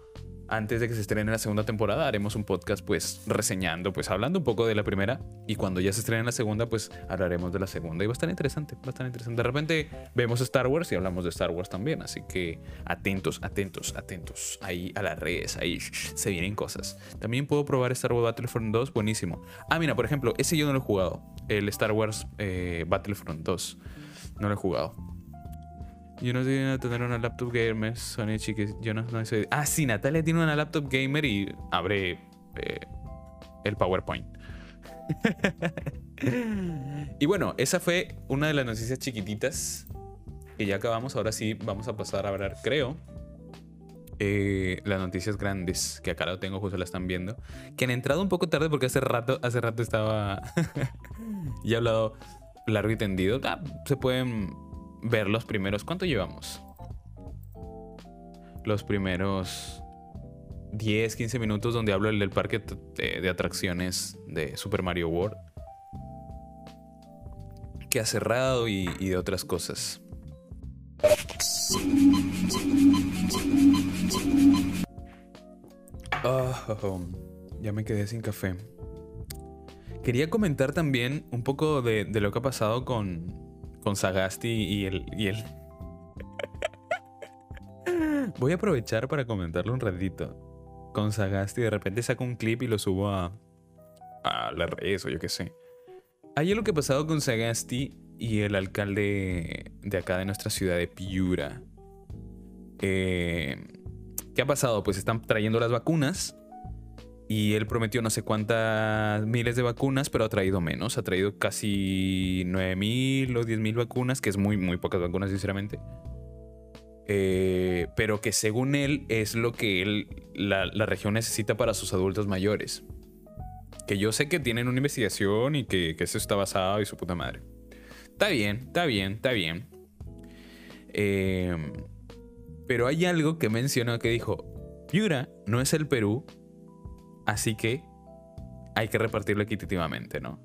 antes de que se estrene la segunda temporada, haremos un podcast pues reseñando, pues hablando un poco de la primera y cuando ya se estrene la segunda, pues hablaremos de la segunda y va a estar interesante, va a estar interesante. De repente vemos Star Wars y hablamos de Star Wars también, así que atentos, atentos, atentos ahí a las redes, ahí se vienen cosas. También puedo probar Star Wars Battlefront 2, buenísimo. Ah, mira, por ejemplo, ese yo no lo he jugado, el Star Wars eh, Battlefront 2, no lo he jugado. Yo no sé tener una laptop gamer, Sony chiques. Yo no, no sé. Ah, sí, Natalia tiene una laptop gamer y abre eh, el PowerPoint. y bueno, esa fue una de las noticias chiquititas que ya acabamos. Ahora sí vamos a pasar a hablar, creo, eh, las noticias grandes, que acá lo tengo, justo la están viendo, que han entrado un poco tarde porque hace rato, hace rato estaba ya he hablado largo y tendido. Ah, se pueden ver los primeros. ¿Cuánto llevamos? Los primeros 10, 15 minutos donde hablo del parque de, atracciones de Super Mario World. Que ha cerrado y, de otras cosas. Oh, ya me quedé sin café. Quería comentar también un poco de lo que ha pasado con, con Sagasti y el, y el... Voy a aprovechar para comentarlo un ratito. Con Sagasti de repente saco un clip y lo subo a, a las redes o yo qué sé. Hay algo que ha pasado con Sagasti y el alcalde de acá de nuestra ciudad de Piura. Eh, ¿Qué ha pasado? Pues están trayendo las vacunas y él prometió no sé cuántas miles de vacunas, pero ha traído menos. Ha traído casi 9.000 o 10.000 vacunas, que es muy, muy pocas vacunas, sinceramente. Eh, pero que según él es lo que la, región necesita para sus adultos mayores. Que yo sé que tienen una investigación y que, eso está basado y su puta madre. Está bien, está bien, está bien. Eh, pero hay algo que mencionó que dijo, Piura no es el Perú, Así que hay que repartirlo equitativamente, ¿no?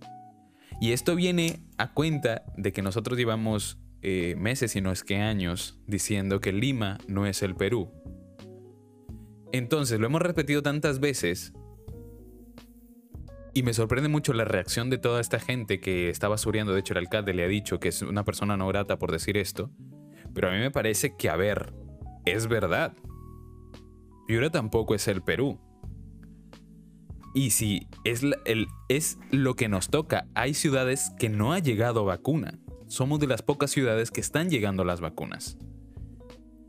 Y esto viene a cuenta de que nosotros llevamos eh, meses, y no es que años, diciendo que Lima no es el Perú. Entonces, lo hemos repetido tantas veces y me sorprende mucho la reacción de toda esta gente que estaba suriendo. De hecho, el alcalde le ha dicho que es una persona no grata por decir esto. Pero a mí me parece que, a ver, es verdad. Piura tampoco es el Perú. Y si es, lo que nos toca, hay ciudades que no ha llegado vacuna. Somos de las pocas ciudades que están llegando las vacunas.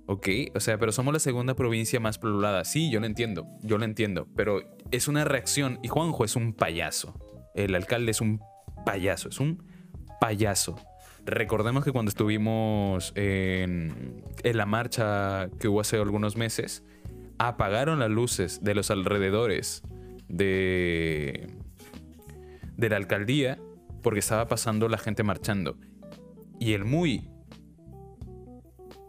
Ok, o sea, pero somos la segunda provincia más poblada. Sí, yo lo entiendo, yo lo entiendo, pero es una reacción y Juanjo es un payaso. El alcalde es un payaso, es un payaso. Recordemos que cuando estuvimos en, en la marcha que hubo hace algunos meses, apagaron las luces de los alrededores de, de la alcaldía porque estaba pasando la gente marchando. Y el muy...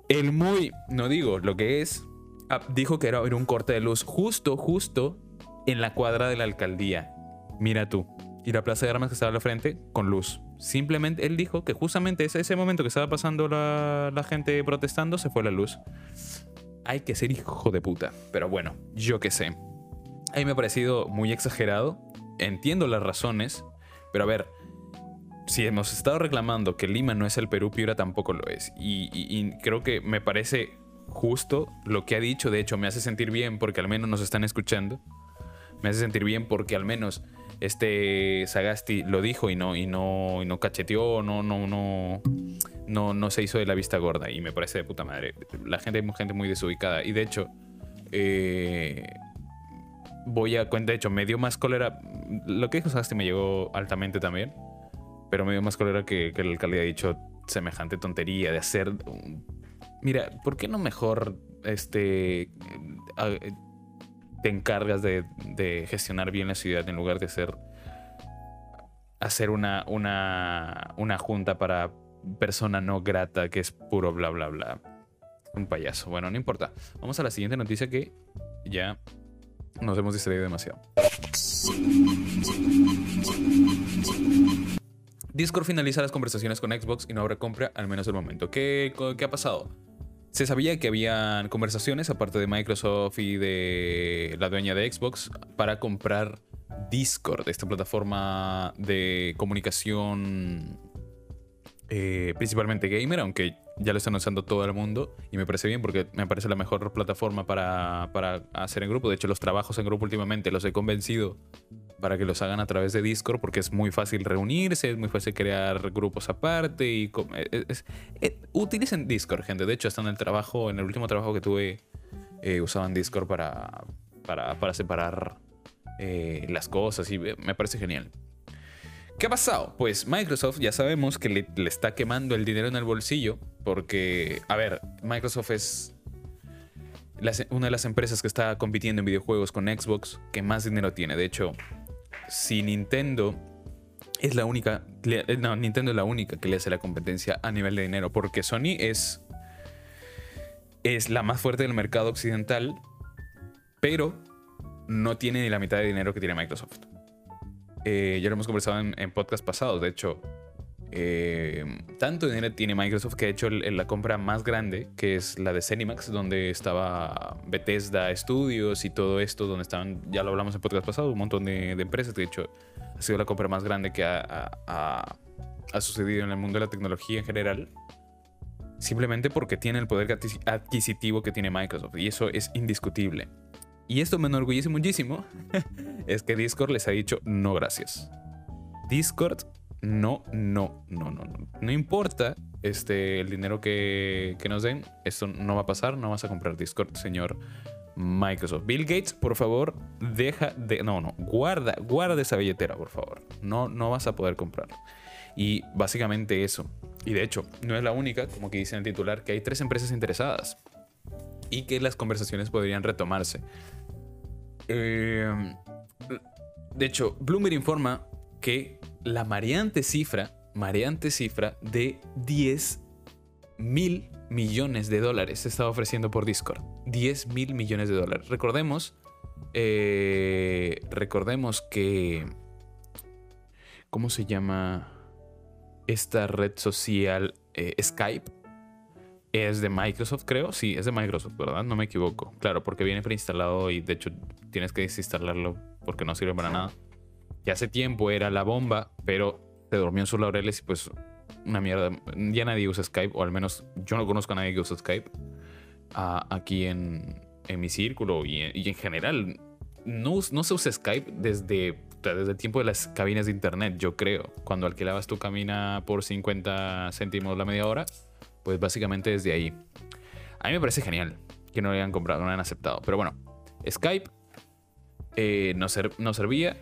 El muy... No digo lo que es. Ah, dijo que era un corte de luz justo, justo en la cuadra de la alcaldía. Mira tú. Y la plaza de armas que estaba al frente con luz. Simplemente él dijo que justamente ese, ese momento que estaba pasando la, la gente protestando se fue la luz. Hay que ser hijo de puta. Pero bueno, yo qué sé. A mí me ha parecido muy exagerado. Entiendo las razones, pero a ver, si hemos estado reclamando que Lima no es el Perú, Piura tampoco lo es. Y, creo que me parece justo lo que ha dicho. De hecho, me hace sentir bien porque al menos nos están escuchando. Me hace sentir bien porque al menos este Sagasti lo dijo y no, y no, y no cacheteó, no, no, no, no, se hizo de la vista gorda. Y me parece de puta madre. La gente es gente muy desubicada. Y de hecho, eh, voy a cuenta, de hecho, me dio más cólera. Lo que dijo Sagasti me llegó altamente también. Pero me dio más cólera que, que el alcalde ha dicho semejante tontería de hacer... Mira, ¿por qué no mejor este, te encargas de, gestionar bien la ciudad en lugar de hacer, hacer una, una, una junta para persona no grata que es puro bla bla bla? Un payaso. Bueno, no importa. Vamos a la siguiente noticia que ya nos hemos distraído demasiado. Discord finaliza las conversaciones con Xbox y no habrá compra, al menos el momento. ¿Qué, ¿Qué ha pasado? Se sabía que habían conversaciones, aparte de Microsoft y de la dueña de Xbox, para comprar Discord, esta plataforma de comunicación eh, principalmente gamer, aunque ya lo están usando todo el mundo y me parece bien porque me parece la mejor plataforma para, para, hacer en grupo. De hecho, los trabajos en grupo últimamente los he convencido para que los hagan a través de Discord porque es muy fácil reunirse, es muy fácil crear grupos aparte y e, es, e, utilicen Discord, gente. De hecho, hasta en el trabajo, en el último trabajo que tuve, eh, usaban Discord para, para, para separar eh, las cosas y me parece genial. ¿Qué ha pasado? Pues Microsoft ya sabemos que le, está quemando el dinero en el bolsillo porque, a ver, Microsoft es una de las empresas que está compitiendo en videojuegos con Xbox que más dinero tiene. De hecho, si Nintendo es la única, no, Nintendo es la única que le hace la competencia a nivel de dinero porque Sony es es la más fuerte del mercado occidental, pero no tiene ni la mitad de dinero que tiene Microsoft. Eh, ya lo hemos conversado en, podcast pasados, de hecho. Eh, tanto dinero tiene Microsoft que ha hecho la compra más grande, que es la de Cenimax, donde estaba Bethesda Studios y todo esto, donde estaban, ya lo hablamos en podcast pasado, un montón de, empresas. De hecho, ha sido la compra más grande que ha, ha, sucedido en el mundo de la tecnología en general. Simplemente porque tiene el poder adquisitivo que tiene Microsoft. Y eso es indiscutible. Y esto me enorgullece muchísimo, es que Discord les ha dicho no gracias. Discord, no, no, no, no, no. No importa este, el dinero que, que nos den, esto no va a pasar, no vas a comprar Discord, señor Microsoft. Bill Gates, por favor, deja de... No, no, guarda, guarda esa billetera, por favor. No, no vas a poder comprar. Y básicamente eso. Y de hecho, no es la única, como que dice en el titular, que hay tres empresas interesadas y que las conversaciones podrían retomarse. Eh, de hecho, Bloomberg informa que la mareante cifra, mareante cifra de 10 mil millones de dólares se estaba ofreciendo por Discord. 10 mil millones de dólares. Recordemos, eh, recordemos que, ¿cómo se llama esta red social? Eh, Skype es de Microsoft, creo. Sí, es de Microsoft, ¿verdad? No me equivoco. Claro, porque viene preinstalado y de hecho tienes que desinstalarlo porque no sirve para nada. Ya hace tiempo era la bomba, pero se durmió en sus laureles y pues una mierda. Ya nadie usa Skype, o al menos yo no conozco a nadie que use Skype ah, aquí en, mi círculo y, en general. No, no se usa Skype desde, desde el tiempo de las cabinas de internet, yo creo. Cuando alquilabas tu cabina por 50 céntimos la media hora pues básicamente desde ahí. A mí me parece genial que no lo hayan comprado, no lo hayan aceptado. Pero bueno, Skype eh, no, servía,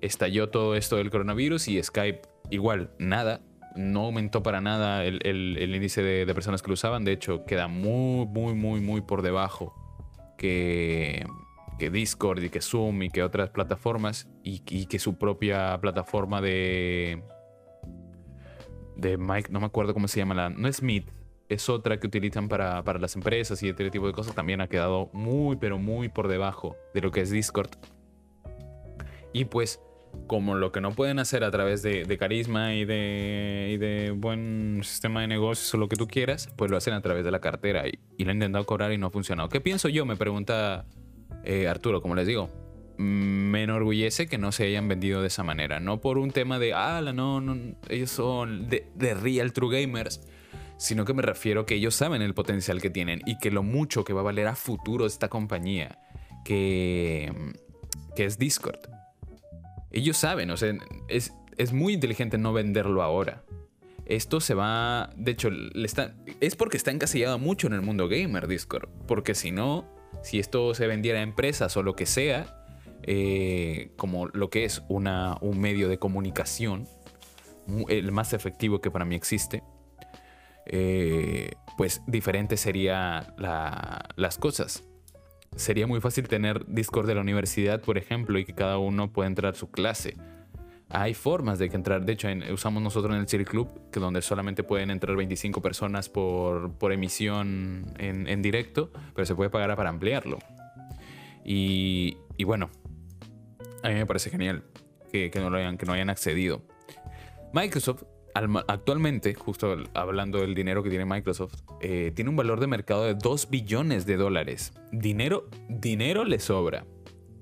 estalló todo esto del coronavirus y Skype igual, nada. No aumentó para nada el, índice de, personas que lo usaban. De hecho, queda muy, muy, muy, muy por debajo que, que Discord y que Zoom y que otras plataformas y que su propia plataforma de, de Mike, no me acuerdo cómo se llama la. No es Meet, es otra que utilizan para, las empresas y este tipo de cosas. También ha quedado muy, pero muy por debajo de lo que es Discord. Y pues, como lo que no pueden hacer a través de, carisma y de, y de buen sistema de negocios o lo que tú quieras, pues lo hacen a través de la cartera. Y, y lo han intentado cobrar y no ha funcionado. ¿Qué pienso yo? Me pregunta eh, Arturo, como les digo me enorgullece que no se hayan vendido de esa manera. No por un tema de, ah, no, no, ellos son de, real true gamers, sino que me refiero que ellos saben el potencial que tienen y que lo mucho que va a valer a futuro esta compañía, que, es Discord. Ellos saben, o sea, es, es muy inteligente no venderlo ahora. Esto se va, de hecho, está, es porque está encasillado mucho en el mundo gamer Discord, porque si no, si esto se vendiera a empresas o lo que sea, eh, como lo que es una, un medio de comunicación, el más efectivo que para mí existe, eh, pues diferente sería las cosas. Sería muy fácil tener Discord de la universidad, por ejemplo, y que cada uno pueda entrar a su clase. Hay formas de que entrar. De hecho, usamos nosotros en el City Club, que donde solamente pueden entrar 25 personas por, por emisión en, directo, pero se puede pagar para ampliarlo. Y, y bueno, a mí me parece genial que, no lo hayan, que no hayan accedido. Microsoft actualmente, justo hablando del dinero que tiene Microsoft, eh, tiene un valor de mercado de 2 billones de dólares. Dinero, dinero le sobra.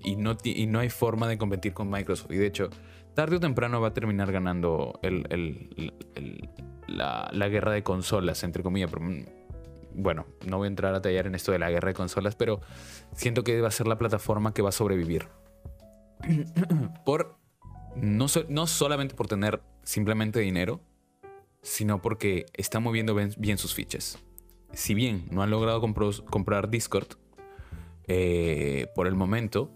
Y no, y no hay forma de competir con Microsoft. Y de hecho, tarde o temprano va a terminar ganando la, guerra de consolas, entre comillas. Mm, bueno, no voy a entrar a tallar en esto de la guerra de consolas, pero siento que va a ser la plataforma que va a sobrevivir. por no, no solamente por tener simplemente dinero, sino porque está moviendo bien, sus fichas. Si bien no han logrado comprar Discord, eh, por el momento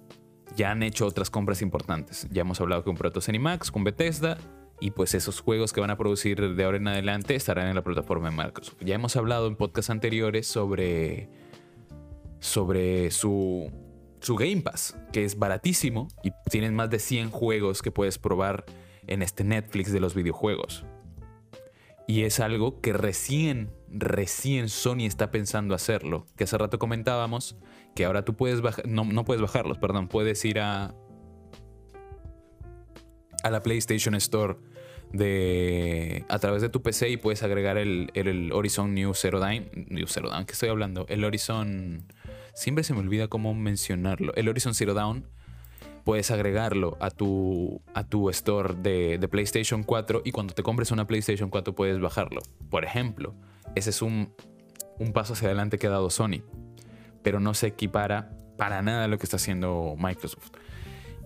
ya han hecho otras compras importantes. Ya hemos hablado con Proto Max, con Bethesda, y pues esos juegos que van a producir de ahora en adelante estarán en la plataforma de Microsoft. Ya hemos hablado en podcasts anteriores sobre, sobre su su Game Pass, que es baratísimo y tienen más de 100 juegos que puedes probar en este Netflix de los videojuegos. Y es algo que recién, recién Sony está pensando hacerlo. Que hace rato comentábamos que ahora tú puedes bajar, no, no puedes bajarlos, perdón, puedes ir a, a la PlayStation Store de, a través de tu PC y puedes agregar el, el, Horizon New Zero Dawn. New Zero ¿qué estoy hablando? El Horizon Siempre se me olvida cómo mencionarlo. El Horizon Zero Dawn puedes agregarlo a tu, a tu store de, de, PlayStation 4 y cuando te compres una PlayStation 4 puedes bajarlo. Por ejemplo, ese es un, un paso hacia adelante que ha dado Sony, pero no se equipara para nada a lo que está haciendo Microsoft.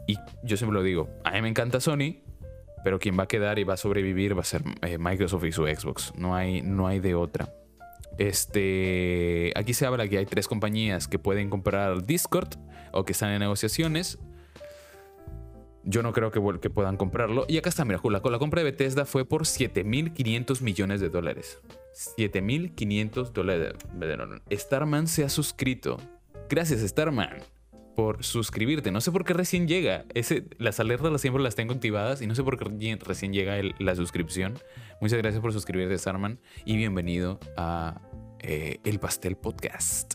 Y yo siempre lo digo, a mí me encanta Sony, pero quien va a quedar y va a sobrevivir va a ser eh, Microsoft y su Xbox. No hay, no hay de otra. Este, aquí se habla que hay tres compañías que pueden comprar Discord o que están en negociaciones. Yo no creo que, que puedan comprarlo. Y acá está, mira, la, la compra de Bethesda fue por 7.500 millones de dólares. 7.500 dólares. Starman se ha suscrito. Gracias, Starman, por suscribirte. No sé por qué recién llega. Las alertas las siempre las tengo activadas y no sé por qué recién llega la suscripción. Muchas gracias por suscribirte, Starman. Y bienvenido a eh, el Pastel Podcast.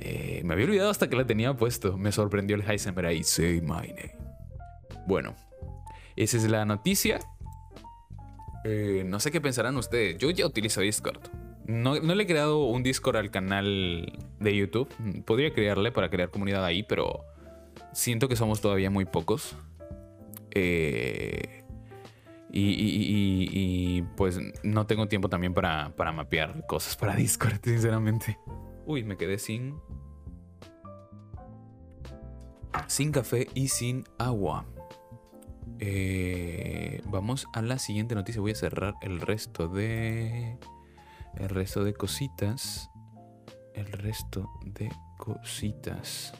Eh, me había olvidado hasta que la tenía puesto. Me sorprendió el Heisenberg ahí. Say my name. Bueno, esa es la noticia. Eh, no sé qué pensarán ustedes. Yo ya utilizo Discord. No, le he creado un Discord al canal de YouTube. Podría crearle para crear comunidad ahí, pero siento que somos todavía muy pocos. Eh, y, pues no tengo tiempo también para, para mapear cosas para Discord, sinceramente. Uy, me quedé sin. Sin café y sin agua. Eh, vamos a la siguiente noticia. Voy a cerrar el resto de. El resto de cositas. El resto de cositas.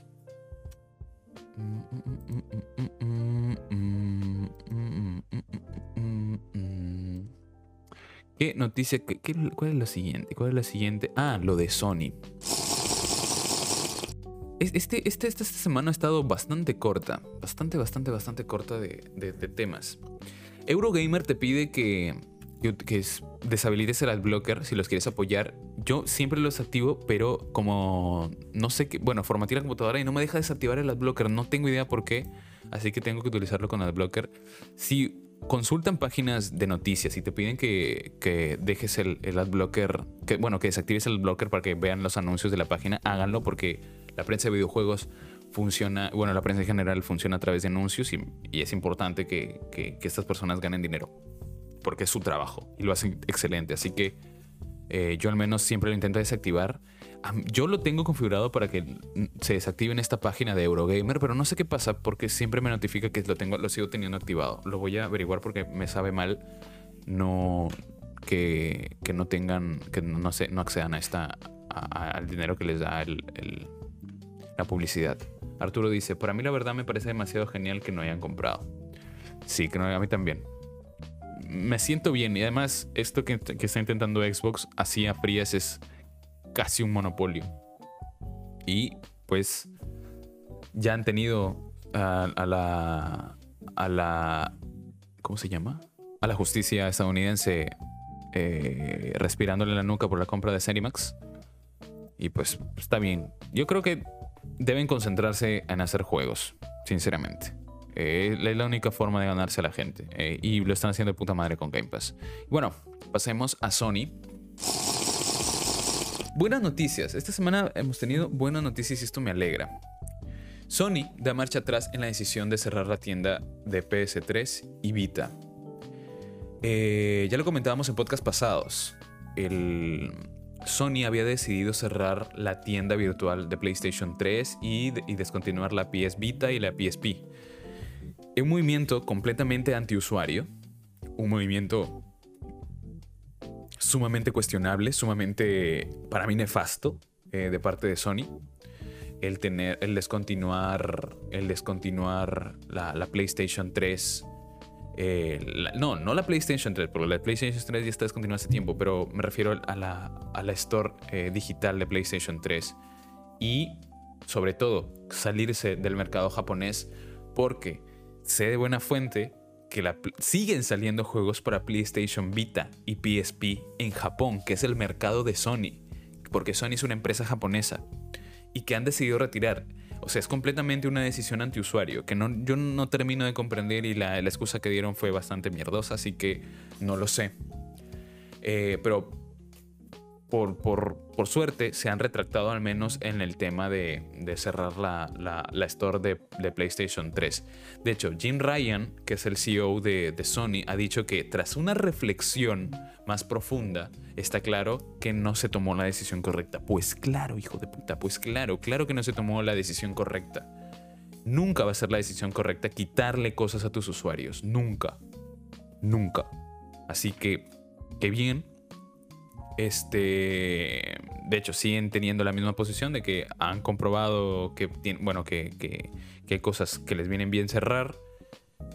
¿Qué noticia? cuál es la siguiente? ¿Cuál es la siguiente? Ah, lo de Sony. Este, este, esta, semana ha estado bastante corta. Bastante, bastante, bastante corta de, temas. Eurogamer te pide que, que, deshabilites el adblocker si los quieres apoyar. Yo siempre los activo, pero como no sé qué. Bueno, formateé la computadora y no me deja desactivar el adblocker. No tengo idea por qué. Así que tengo que utilizarlo con adblocker. Si consultan páginas de noticias y te piden que, dejes el, el adblocker, que, bueno, que desactives el adblocker para que vean los anuncios de la página, háganlo porque la prensa de videojuegos funciona, bueno, la prensa en general funciona a través de anuncios y, es importante que, que, estas personas ganen dinero porque es su trabajo y lo hacen excelente. Así que eh, yo al menos siempre lo intento desactivar yo lo tengo configurado para que se desactive en esta página de Eurogamer, pero no sé qué pasa porque siempre me notifica que lo tengo, lo sigo teniendo activado. Lo voy a averiguar porque me sabe mal no que, no tengan, que no, sé, no accedan a esta al dinero que les da la publicidad. Arturo dice, para mí la verdad me parece demasiado genial que no hayan comprado. Sí, que no, a mí también. Me siento bien. Y además, esto que, está intentando Xbox así a frías es casi un monopolio. Y pues ya han tenido a, la. a la. ¿Cómo se llama? A la justicia estadounidense eh, respirándole la nuca por la compra de Cinemax. Y pues está bien. Yo creo que deben concentrarse en hacer juegos, sinceramente. Eh, es la única forma de ganarse a la gente. Eh, y lo están haciendo de puta madre con Game Pass. Bueno, pasemos a Sony. Buenas noticias. Esta semana hemos tenido buenas noticias y esto me alegra. Sony da marcha atrás en la decisión de cerrar la tienda de PS3 y Vita. Eh, ya lo comentábamos en podcast pasados. Sony había decidido cerrar la tienda virtual de PlayStation 3 y, y descontinuar la PS Vita y la PSP un movimiento completamente antiusuario, un movimiento sumamente cuestionable, sumamente para mí nefasto eh, de parte de Sony. El tener, el descontinuar, el descontinuar la, PlayStation 3. Eh, no, no la PlayStation 3, porque la PlayStation 3 ya está descontinuada hace tiempo, pero me refiero a la, a la store eh, digital de PlayStation 3. Y sobre todo, salirse del mercado japonés porque sé de buena fuente que siguen saliendo juegos para PlayStation Vita y PSP en Japón, que es el mercado de Sony, porque Sony es una empresa japonesa y que han decidido retirar. O sea, es completamente una decisión antiusuario que no, yo no termino de comprender y la, excusa que dieron fue bastante mierdosa, así que no lo sé. Eh, pero por, suerte, se han retractado al menos en el tema de, cerrar la, la, store de, PlayStation 3. De hecho, Jim Ryan, que es el CEO de, Sony, ha dicho que tras una reflexión más profunda, está claro que no se tomó la decisión correcta. Pues claro, hijo de puta, pues claro, claro que no se tomó la decisión correcta. Nunca va a ser la decisión correcta quitarle cosas a tus usuarios. Nunca. Nunca. Así que, qué bien este, de hecho, siguen teniendo la misma posición de que han comprobado que, bueno, que, hay cosas que les vienen bien cerrar,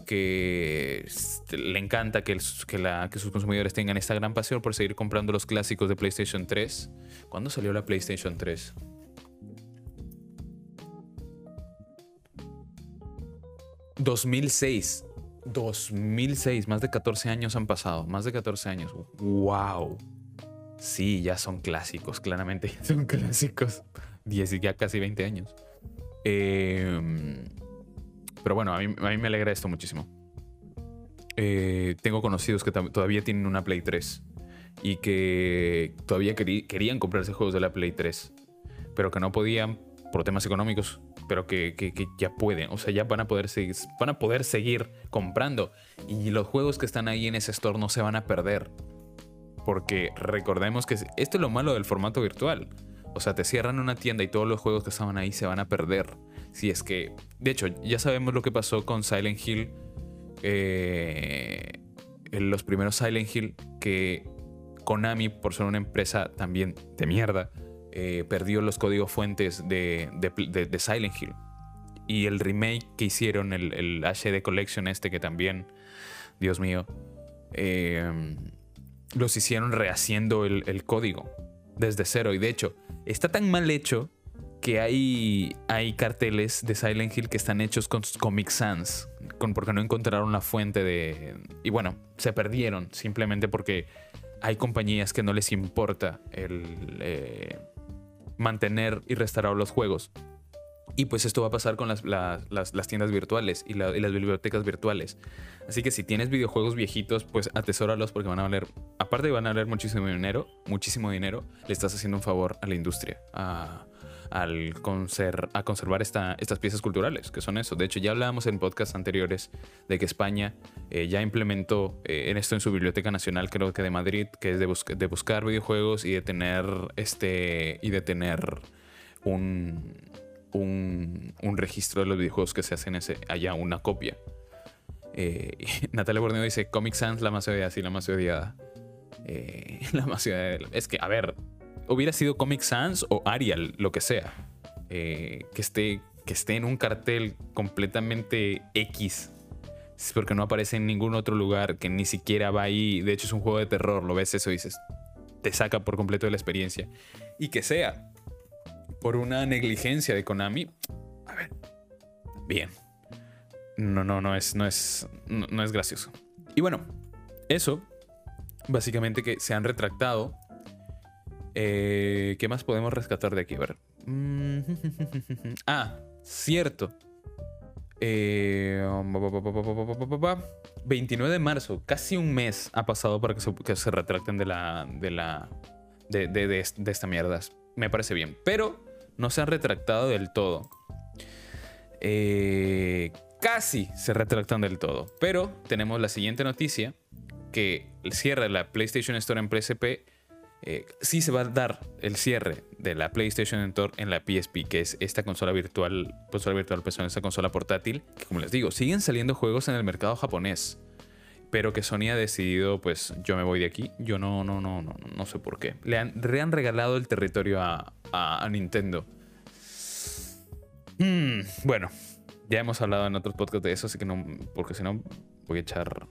que le encanta que, que, sus consumidores tengan esta gran pasión por seguir comprando los clásicos de PlayStation 3. ¿Cuándo salió la PlayStation 3? ¿2006? 2006, más de 14 años han pasado, más de 14 años. ¡Wow! Sí, ya son clásicos, claramente son clásicos. 10 ya casi 20 años. Em, pero bueno, a mí, me alegra esto muchísimo. Eh, tengo conocidos que todavía tienen una Play 3 y que todavía querían comprarse juegos de la Play 3, pero que no podían por temas económicos, pero que, ya pueden, o sea, ya van a, poder seguir, van a poder seguir comprando y los juegos que están ahí en ese store no se van a perder porque recordemos que esto es lo malo del formato virtual. O sea, te cierran una tienda y todos los juegos que estaban ahí se van a perder. Si es que, de hecho, ya sabemos lo que pasó con Silent Hill. Eh, los primeros Silent Hill, que Konami, por ser una empresa también de mierda, eh, perdió los códigos fuentes de, de, Silent Hill. Y el remake que hicieron, el, el HD Collection este, que también, Dios mío, eh, los hicieron rehaciendo el, código desde cero. Y de hecho, está tan mal hecho que hay, hay carteles de Silent Hill que están hechos con Comic Sans, con, porque no encontraron la fuente de... Y bueno, se perdieron simplemente porque hay compañías que no les importa el eh, mantener y restaurar los juegos. Y pues esto va a pasar con las, tiendas virtuales y, las bibliotecas virtuales. Así que si tienes videojuegos viejitos, pues atesóralos porque van a valer, aparte van a valer muchísimo dinero, muchísimo dinero, le estás haciendo un favor a la industria, a, al a conservar estas piezas culturales, que son eso. De hecho, ya hablábamos en podcasts anteriores de que España eh, ya implementó eh, en esto en su Biblioteca Nacional, creo que de Madrid, que es de, de buscar videojuegos y de tener este y de tener un un, registro de los videojuegos que se hacen ese, allá, una copia. Eh, Natalia Borneo dice Comic Sans, la más odiada, sí, la más odiada. Eh, la más odiada. Es que, a ver, hubiera sido Comic Sans o Arial, lo que sea. Eh, que, esté, que esté en un cartel completamente X porque no aparece en ningún otro lugar, que ni siquiera va ahí. De hecho, es un juego de terror, lo ves eso y dices, te saca por completo de la experiencia. Y que sea por una negligencia de Konami, a ver, bien. No, no, no es, no es, no, es gracioso. Y bueno, eso, básicamente que se han retractado. Eh, ¿Qué más podemos rescatar de aquí? A ver. ah, cierto. 29 de marzo, casi un mes ha pasado para que se, retracten de la. de la. De, de, esta mierda. Me parece bien. Pero no se han retractado del todo. Eh, casi se retractan del todo. Pero tenemos la siguiente noticia: que el cierre de la PlayStation Store en PSP. Eh, sí se va a dar el cierre de la PlayStation Store en la PSP, que es esta consola virtual, consola virtual, pues esta consola portátil, que como les digo, siguen saliendo juegos en el mercado japonés, pero que Sony ha decidido, pues yo me voy de aquí, yo no, no, no, no, no sé por qué. Le han, regalado el territorio a, Nintendo. Hmm, bueno, ya hemos hablado en otros podcasts de eso, así que no, porque si no voy a echar,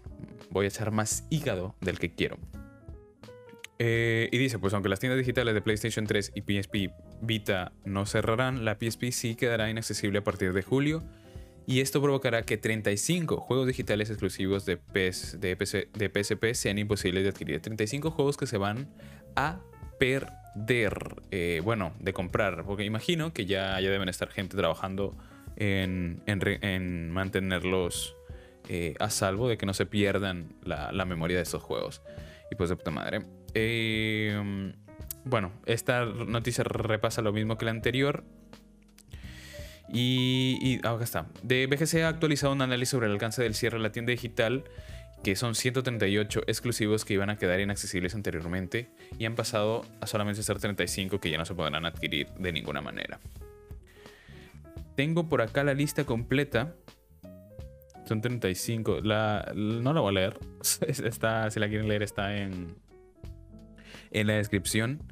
voy a echar más hígado del que quiero. Eh, y dice, pues aunque las tiendas digitales de PlayStation 3 y PSP Vita no cerrarán, la PSP sí quedará inaccesible a partir de julio. Y esto provocará que 35 juegos digitales exclusivos de, PS, PSP sean imposibles de adquirir. 35 juegos que se van a perder. Eh, bueno, de comprar. Porque imagino que ya, ya deben estar gente trabajando en, en, mantenerlos eh, a salvo de que no se pierdan la, la memoria de estos juegos. Y pues de puta madre. Eh, bueno, esta noticia repasa lo mismo que la anterior. Y, acá está. De BGC ha actualizado un análisis sobre el alcance del cierre de la tienda digital, que son 138 exclusivos que iban a quedar inaccesibles anteriormente y han pasado a solamente ser 35 que ya no se podrán adquirir de ninguna manera. Tengo por acá la lista completa. Son 35. La, no la voy a leer. Está, si la quieren leer está en, en la descripción.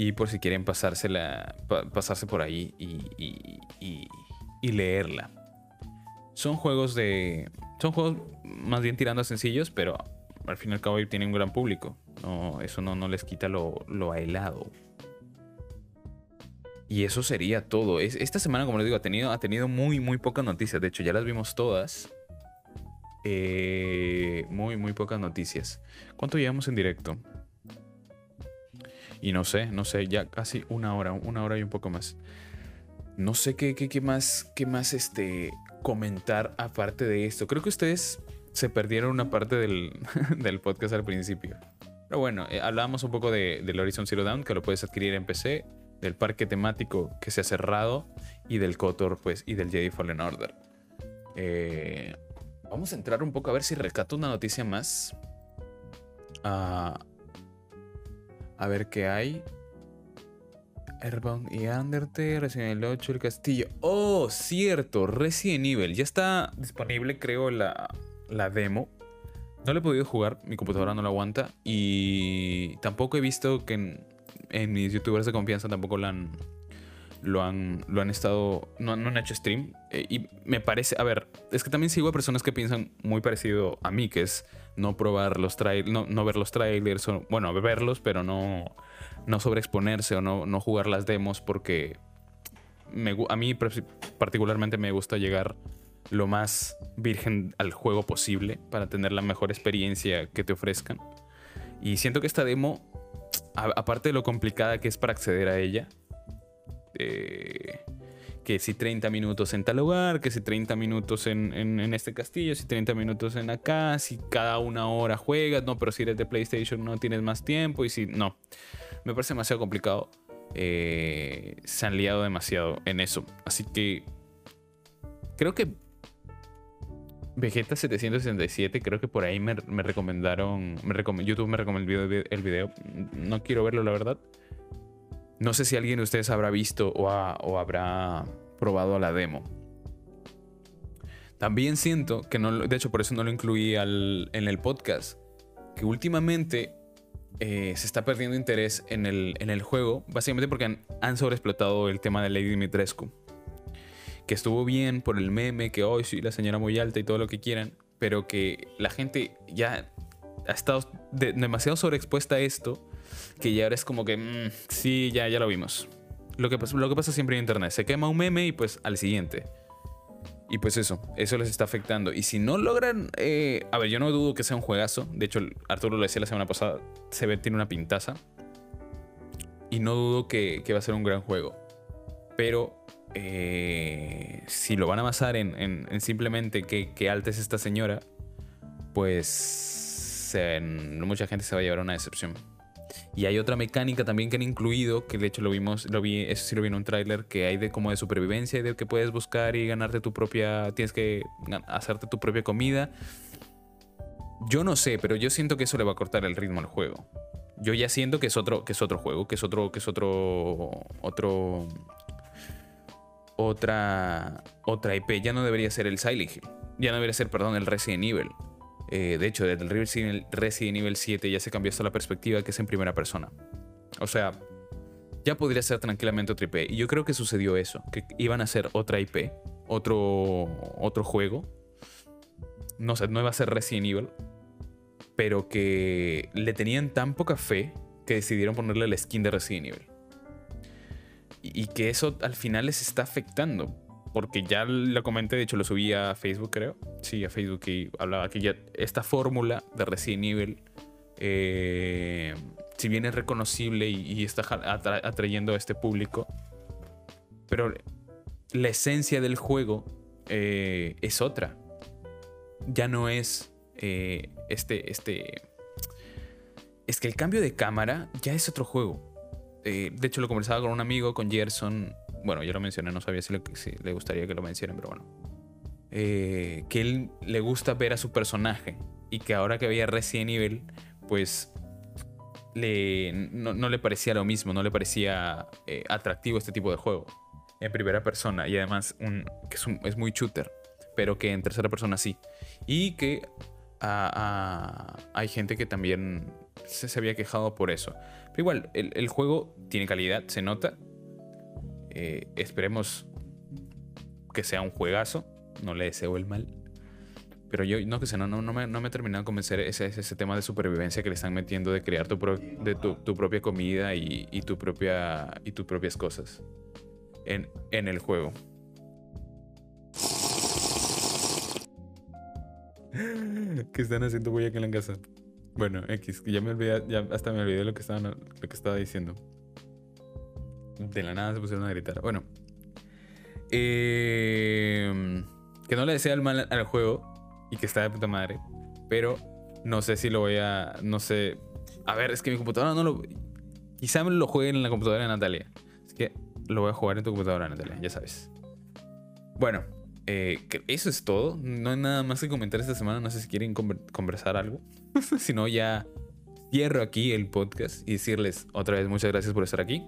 Y por si quieren pasársela, pasarse por ahí y, leerla. Son juegos de. Son juegos más bien tirando a sencillos, pero al fin y al cabo tienen un gran público. No, eso no, no les quita lo, lo helado. Y eso sería todo. esta semana, como les digo, ha tenido, ha tenido muy, muy pocas noticias. De hecho, ya las vimos todas. Eh, muy, muy pocas noticias. ¿Cuánto llevamos en directo? Y no sé, no sé, ya casi una hora, una hora y un poco más. No sé qué, qué, más, qué más este, comentar aparte de esto. Creo que ustedes se perdieron una parte del, podcast al principio. Pero bueno, eh, hablábamos un poco de, del Horizon Zero Dawn, que lo puedes adquirir en PC, del parque temático que se ha cerrado y del KOTOR, pues, y del Jedi Fallen Order. Eh, vamos a entrar un poco a ver si rescato una noticia más. Ah, a ver qué hay. Airbound y Undertale, Resident Evil 8, El Castillo. Oh, cierto, Resident Evil. Ya está disponible, creo, la, la demo. No lo he podido jugar, mi computadora no lo aguanta. Y tampoco he visto que en, mis youtubers de confianza tampoco lo han, lo han, lo han estado, no, han hecho stream. Eh, y me parece, a ver, es que también sigo a personas que piensan muy parecido a mí, que es no probar los trailers, no, no, ver los trailers, bueno, verlos, pero no, no sobreexponerse o no, no jugar las demos porque me, a mí particularmente me gusta llegar lo más virgen al juego posible para tener la mejor experiencia que te ofrezcan. Y siento que esta demo, aparte de lo complicada que es para acceder a ella, eh, que si 30 minutos en tal lugar, que si 30 minutos en, este castillo, si 30 minutos en acá, si cada una hora juegas, no, pero si eres de PlayStation no tienes más tiempo y si no, me parece demasiado complicado. Eh, se han liado demasiado en eso. Así que creo que Vegeta 767, creo que por ahí me, recomendaron, me YouTube me recomendó el video, No quiero verlo, la verdad. No sé si alguien de ustedes habrá visto o, habrá probado la demo. También siento que no, de hecho por eso no lo incluí en el podcast, que últimamente eh, se está perdiendo interés en el, juego, básicamente porque han, sobreexplotado el tema de Lady Dimitrescu. Que estuvo bien por el meme, que hoy sí, la señora muy alta y todo lo que quieran, pero que la gente ya ha estado demasiado sobreexpuesta a esto que ya ahora es como que, mm, sí, ya, ya lo vimos. Lo que, lo que pasa siempre en Internet, se quema un meme y pues al siguiente. Y pues eso, eso les está afectando. Y si no logran. Eh, a ver, yo no dudo que sea un juegazo. De hecho, Arturo lo decía la semana pasada. Se ve, tiene una pintaza. Y no dudo que, va a ser un gran juego. Pero. Eh, si lo van a basar en, simplemente que, que alta es esta señora. Pues. mucha gente se va a llevar una decepción. Y hay otra mecánica también que han incluido, que de hecho lo vimos, lo vi, eso sí lo vi en un tráiler, que hay de como de supervivencia y de que puedes buscar y ganarte tu propia, tienes que hacerte tu propia comida. Yo no sé, pero yo siento que eso le va a cortar el ritmo al juego. Yo ya siento que es otro, que es otro juego, que es otro, que es otro, otro, otra, otra IP. Ya no debería ser el Silent Hill. Ya no debería ser, perdón, el Resident Evil. Eh, de hecho, desde el Resident Evil 7 ya se cambió hasta la perspectiva que es en primera persona. O sea, ya podría ser tranquilamente otra IP. Y yo creo que sucedió eso, que iban a ser otra IP, otro, otro juego. No sé, no iba a ser Resident Evil, pero que le tenían tan poca fe que decidieron ponerle la skin de Resident Evil. Y que eso al final les está afectando porque ya lo comenté, de hecho lo subí a Facebook, creo. Sí, a Facebook y hablaba que ya esta fórmula de Resident Evil, eh, si bien es reconocible y, está atrayendo a este público, pero la esencia del juego eh, es otra. Ya no es eh, este, este... Es que el cambio de cámara ya es otro juego. de hecho, lo conversaba con un amigo, con Gerson, bueno, yo lo mencioné, no sabía si le, gustaría que lo mencionen, pero bueno. Eh, que él le gusta ver a su personaje y que ahora que veía Resident Evil, pues no, le parecía lo mismo, no le parecía eh, atractivo este tipo de juego en primera persona y además un, que es, muy shooter, pero que en tercera persona sí. Y que hay gente que también se, había quejado por eso. Pero igual, el juego tiene calidad, se nota, eh, esperemos que sea un juegazo. No le deseo el mal. Pero yo no que sé, no, no, no, me, no me he terminado de convencer ese, ese tema de supervivencia que le están metiendo de crear tu, de tu, propia comida y, tu propia, y tus propias cosas en, en el juego. ¿Qué están haciendo voy aquí en la casa? Bueno, X, ya me olvidé, ya hasta me olvidé lo que estaba, lo que estaba diciendo de la nada se pusieron a gritar. Bueno. Eh, que no le desea el mal al juego y que está de puta madre. Pero no sé si lo voy a. No sé. A ver, es que mi computadora no lo. Quizá me lo juegue en la computadora de Natalia. Es que lo voy a jugar en tu computadora, Natalia, ya sabes. Bueno, eh, eso es todo. No hay nada más que comentar esta semana. No sé si quieren conversar algo. si no, ya cierro aquí el podcast y decirles otra vez muchas gracias por estar aquí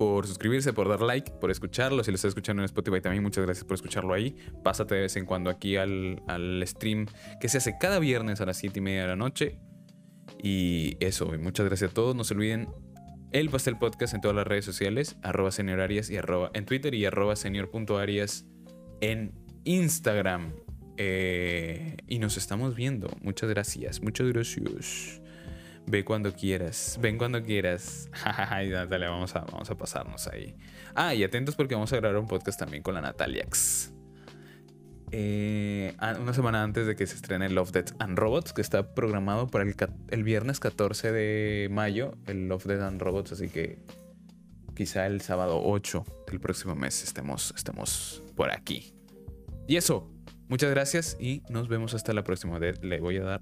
por suscribirse, por dar like, por escucharlo. Si lo estás escuchando en Spotify también, muchas gracias por escucharlo ahí. Pásate de vez en cuando aquí al, al stream que se hace cada viernes a las 7 y media de la noche. Y eso, muchas gracias a todos. No se olviden el Pastel Podcast en todas las redes sociales, arroba seniorarias y arroba en Twitter y arroba senior.arias en Instagram. Eh, y nos estamos viendo. Muchas gracias, muchas gracias. Ve cuando quieras. Ven cuando quieras. Ay, Natalia, vamos a, vamos a pasarnos ahí. Ah, y atentos porque vamos a grabar un podcast también con la Nataliax. Eh, una semana antes de que se estrene Love, Death and Robots, que está programado para el, el, viernes 14 de mayo, el Love, Death and Robots, así que quizá el sábado 8 del próximo mes estemos, estemos por aquí. Y eso, muchas gracias y nos vemos hasta la próxima. Le voy a dar...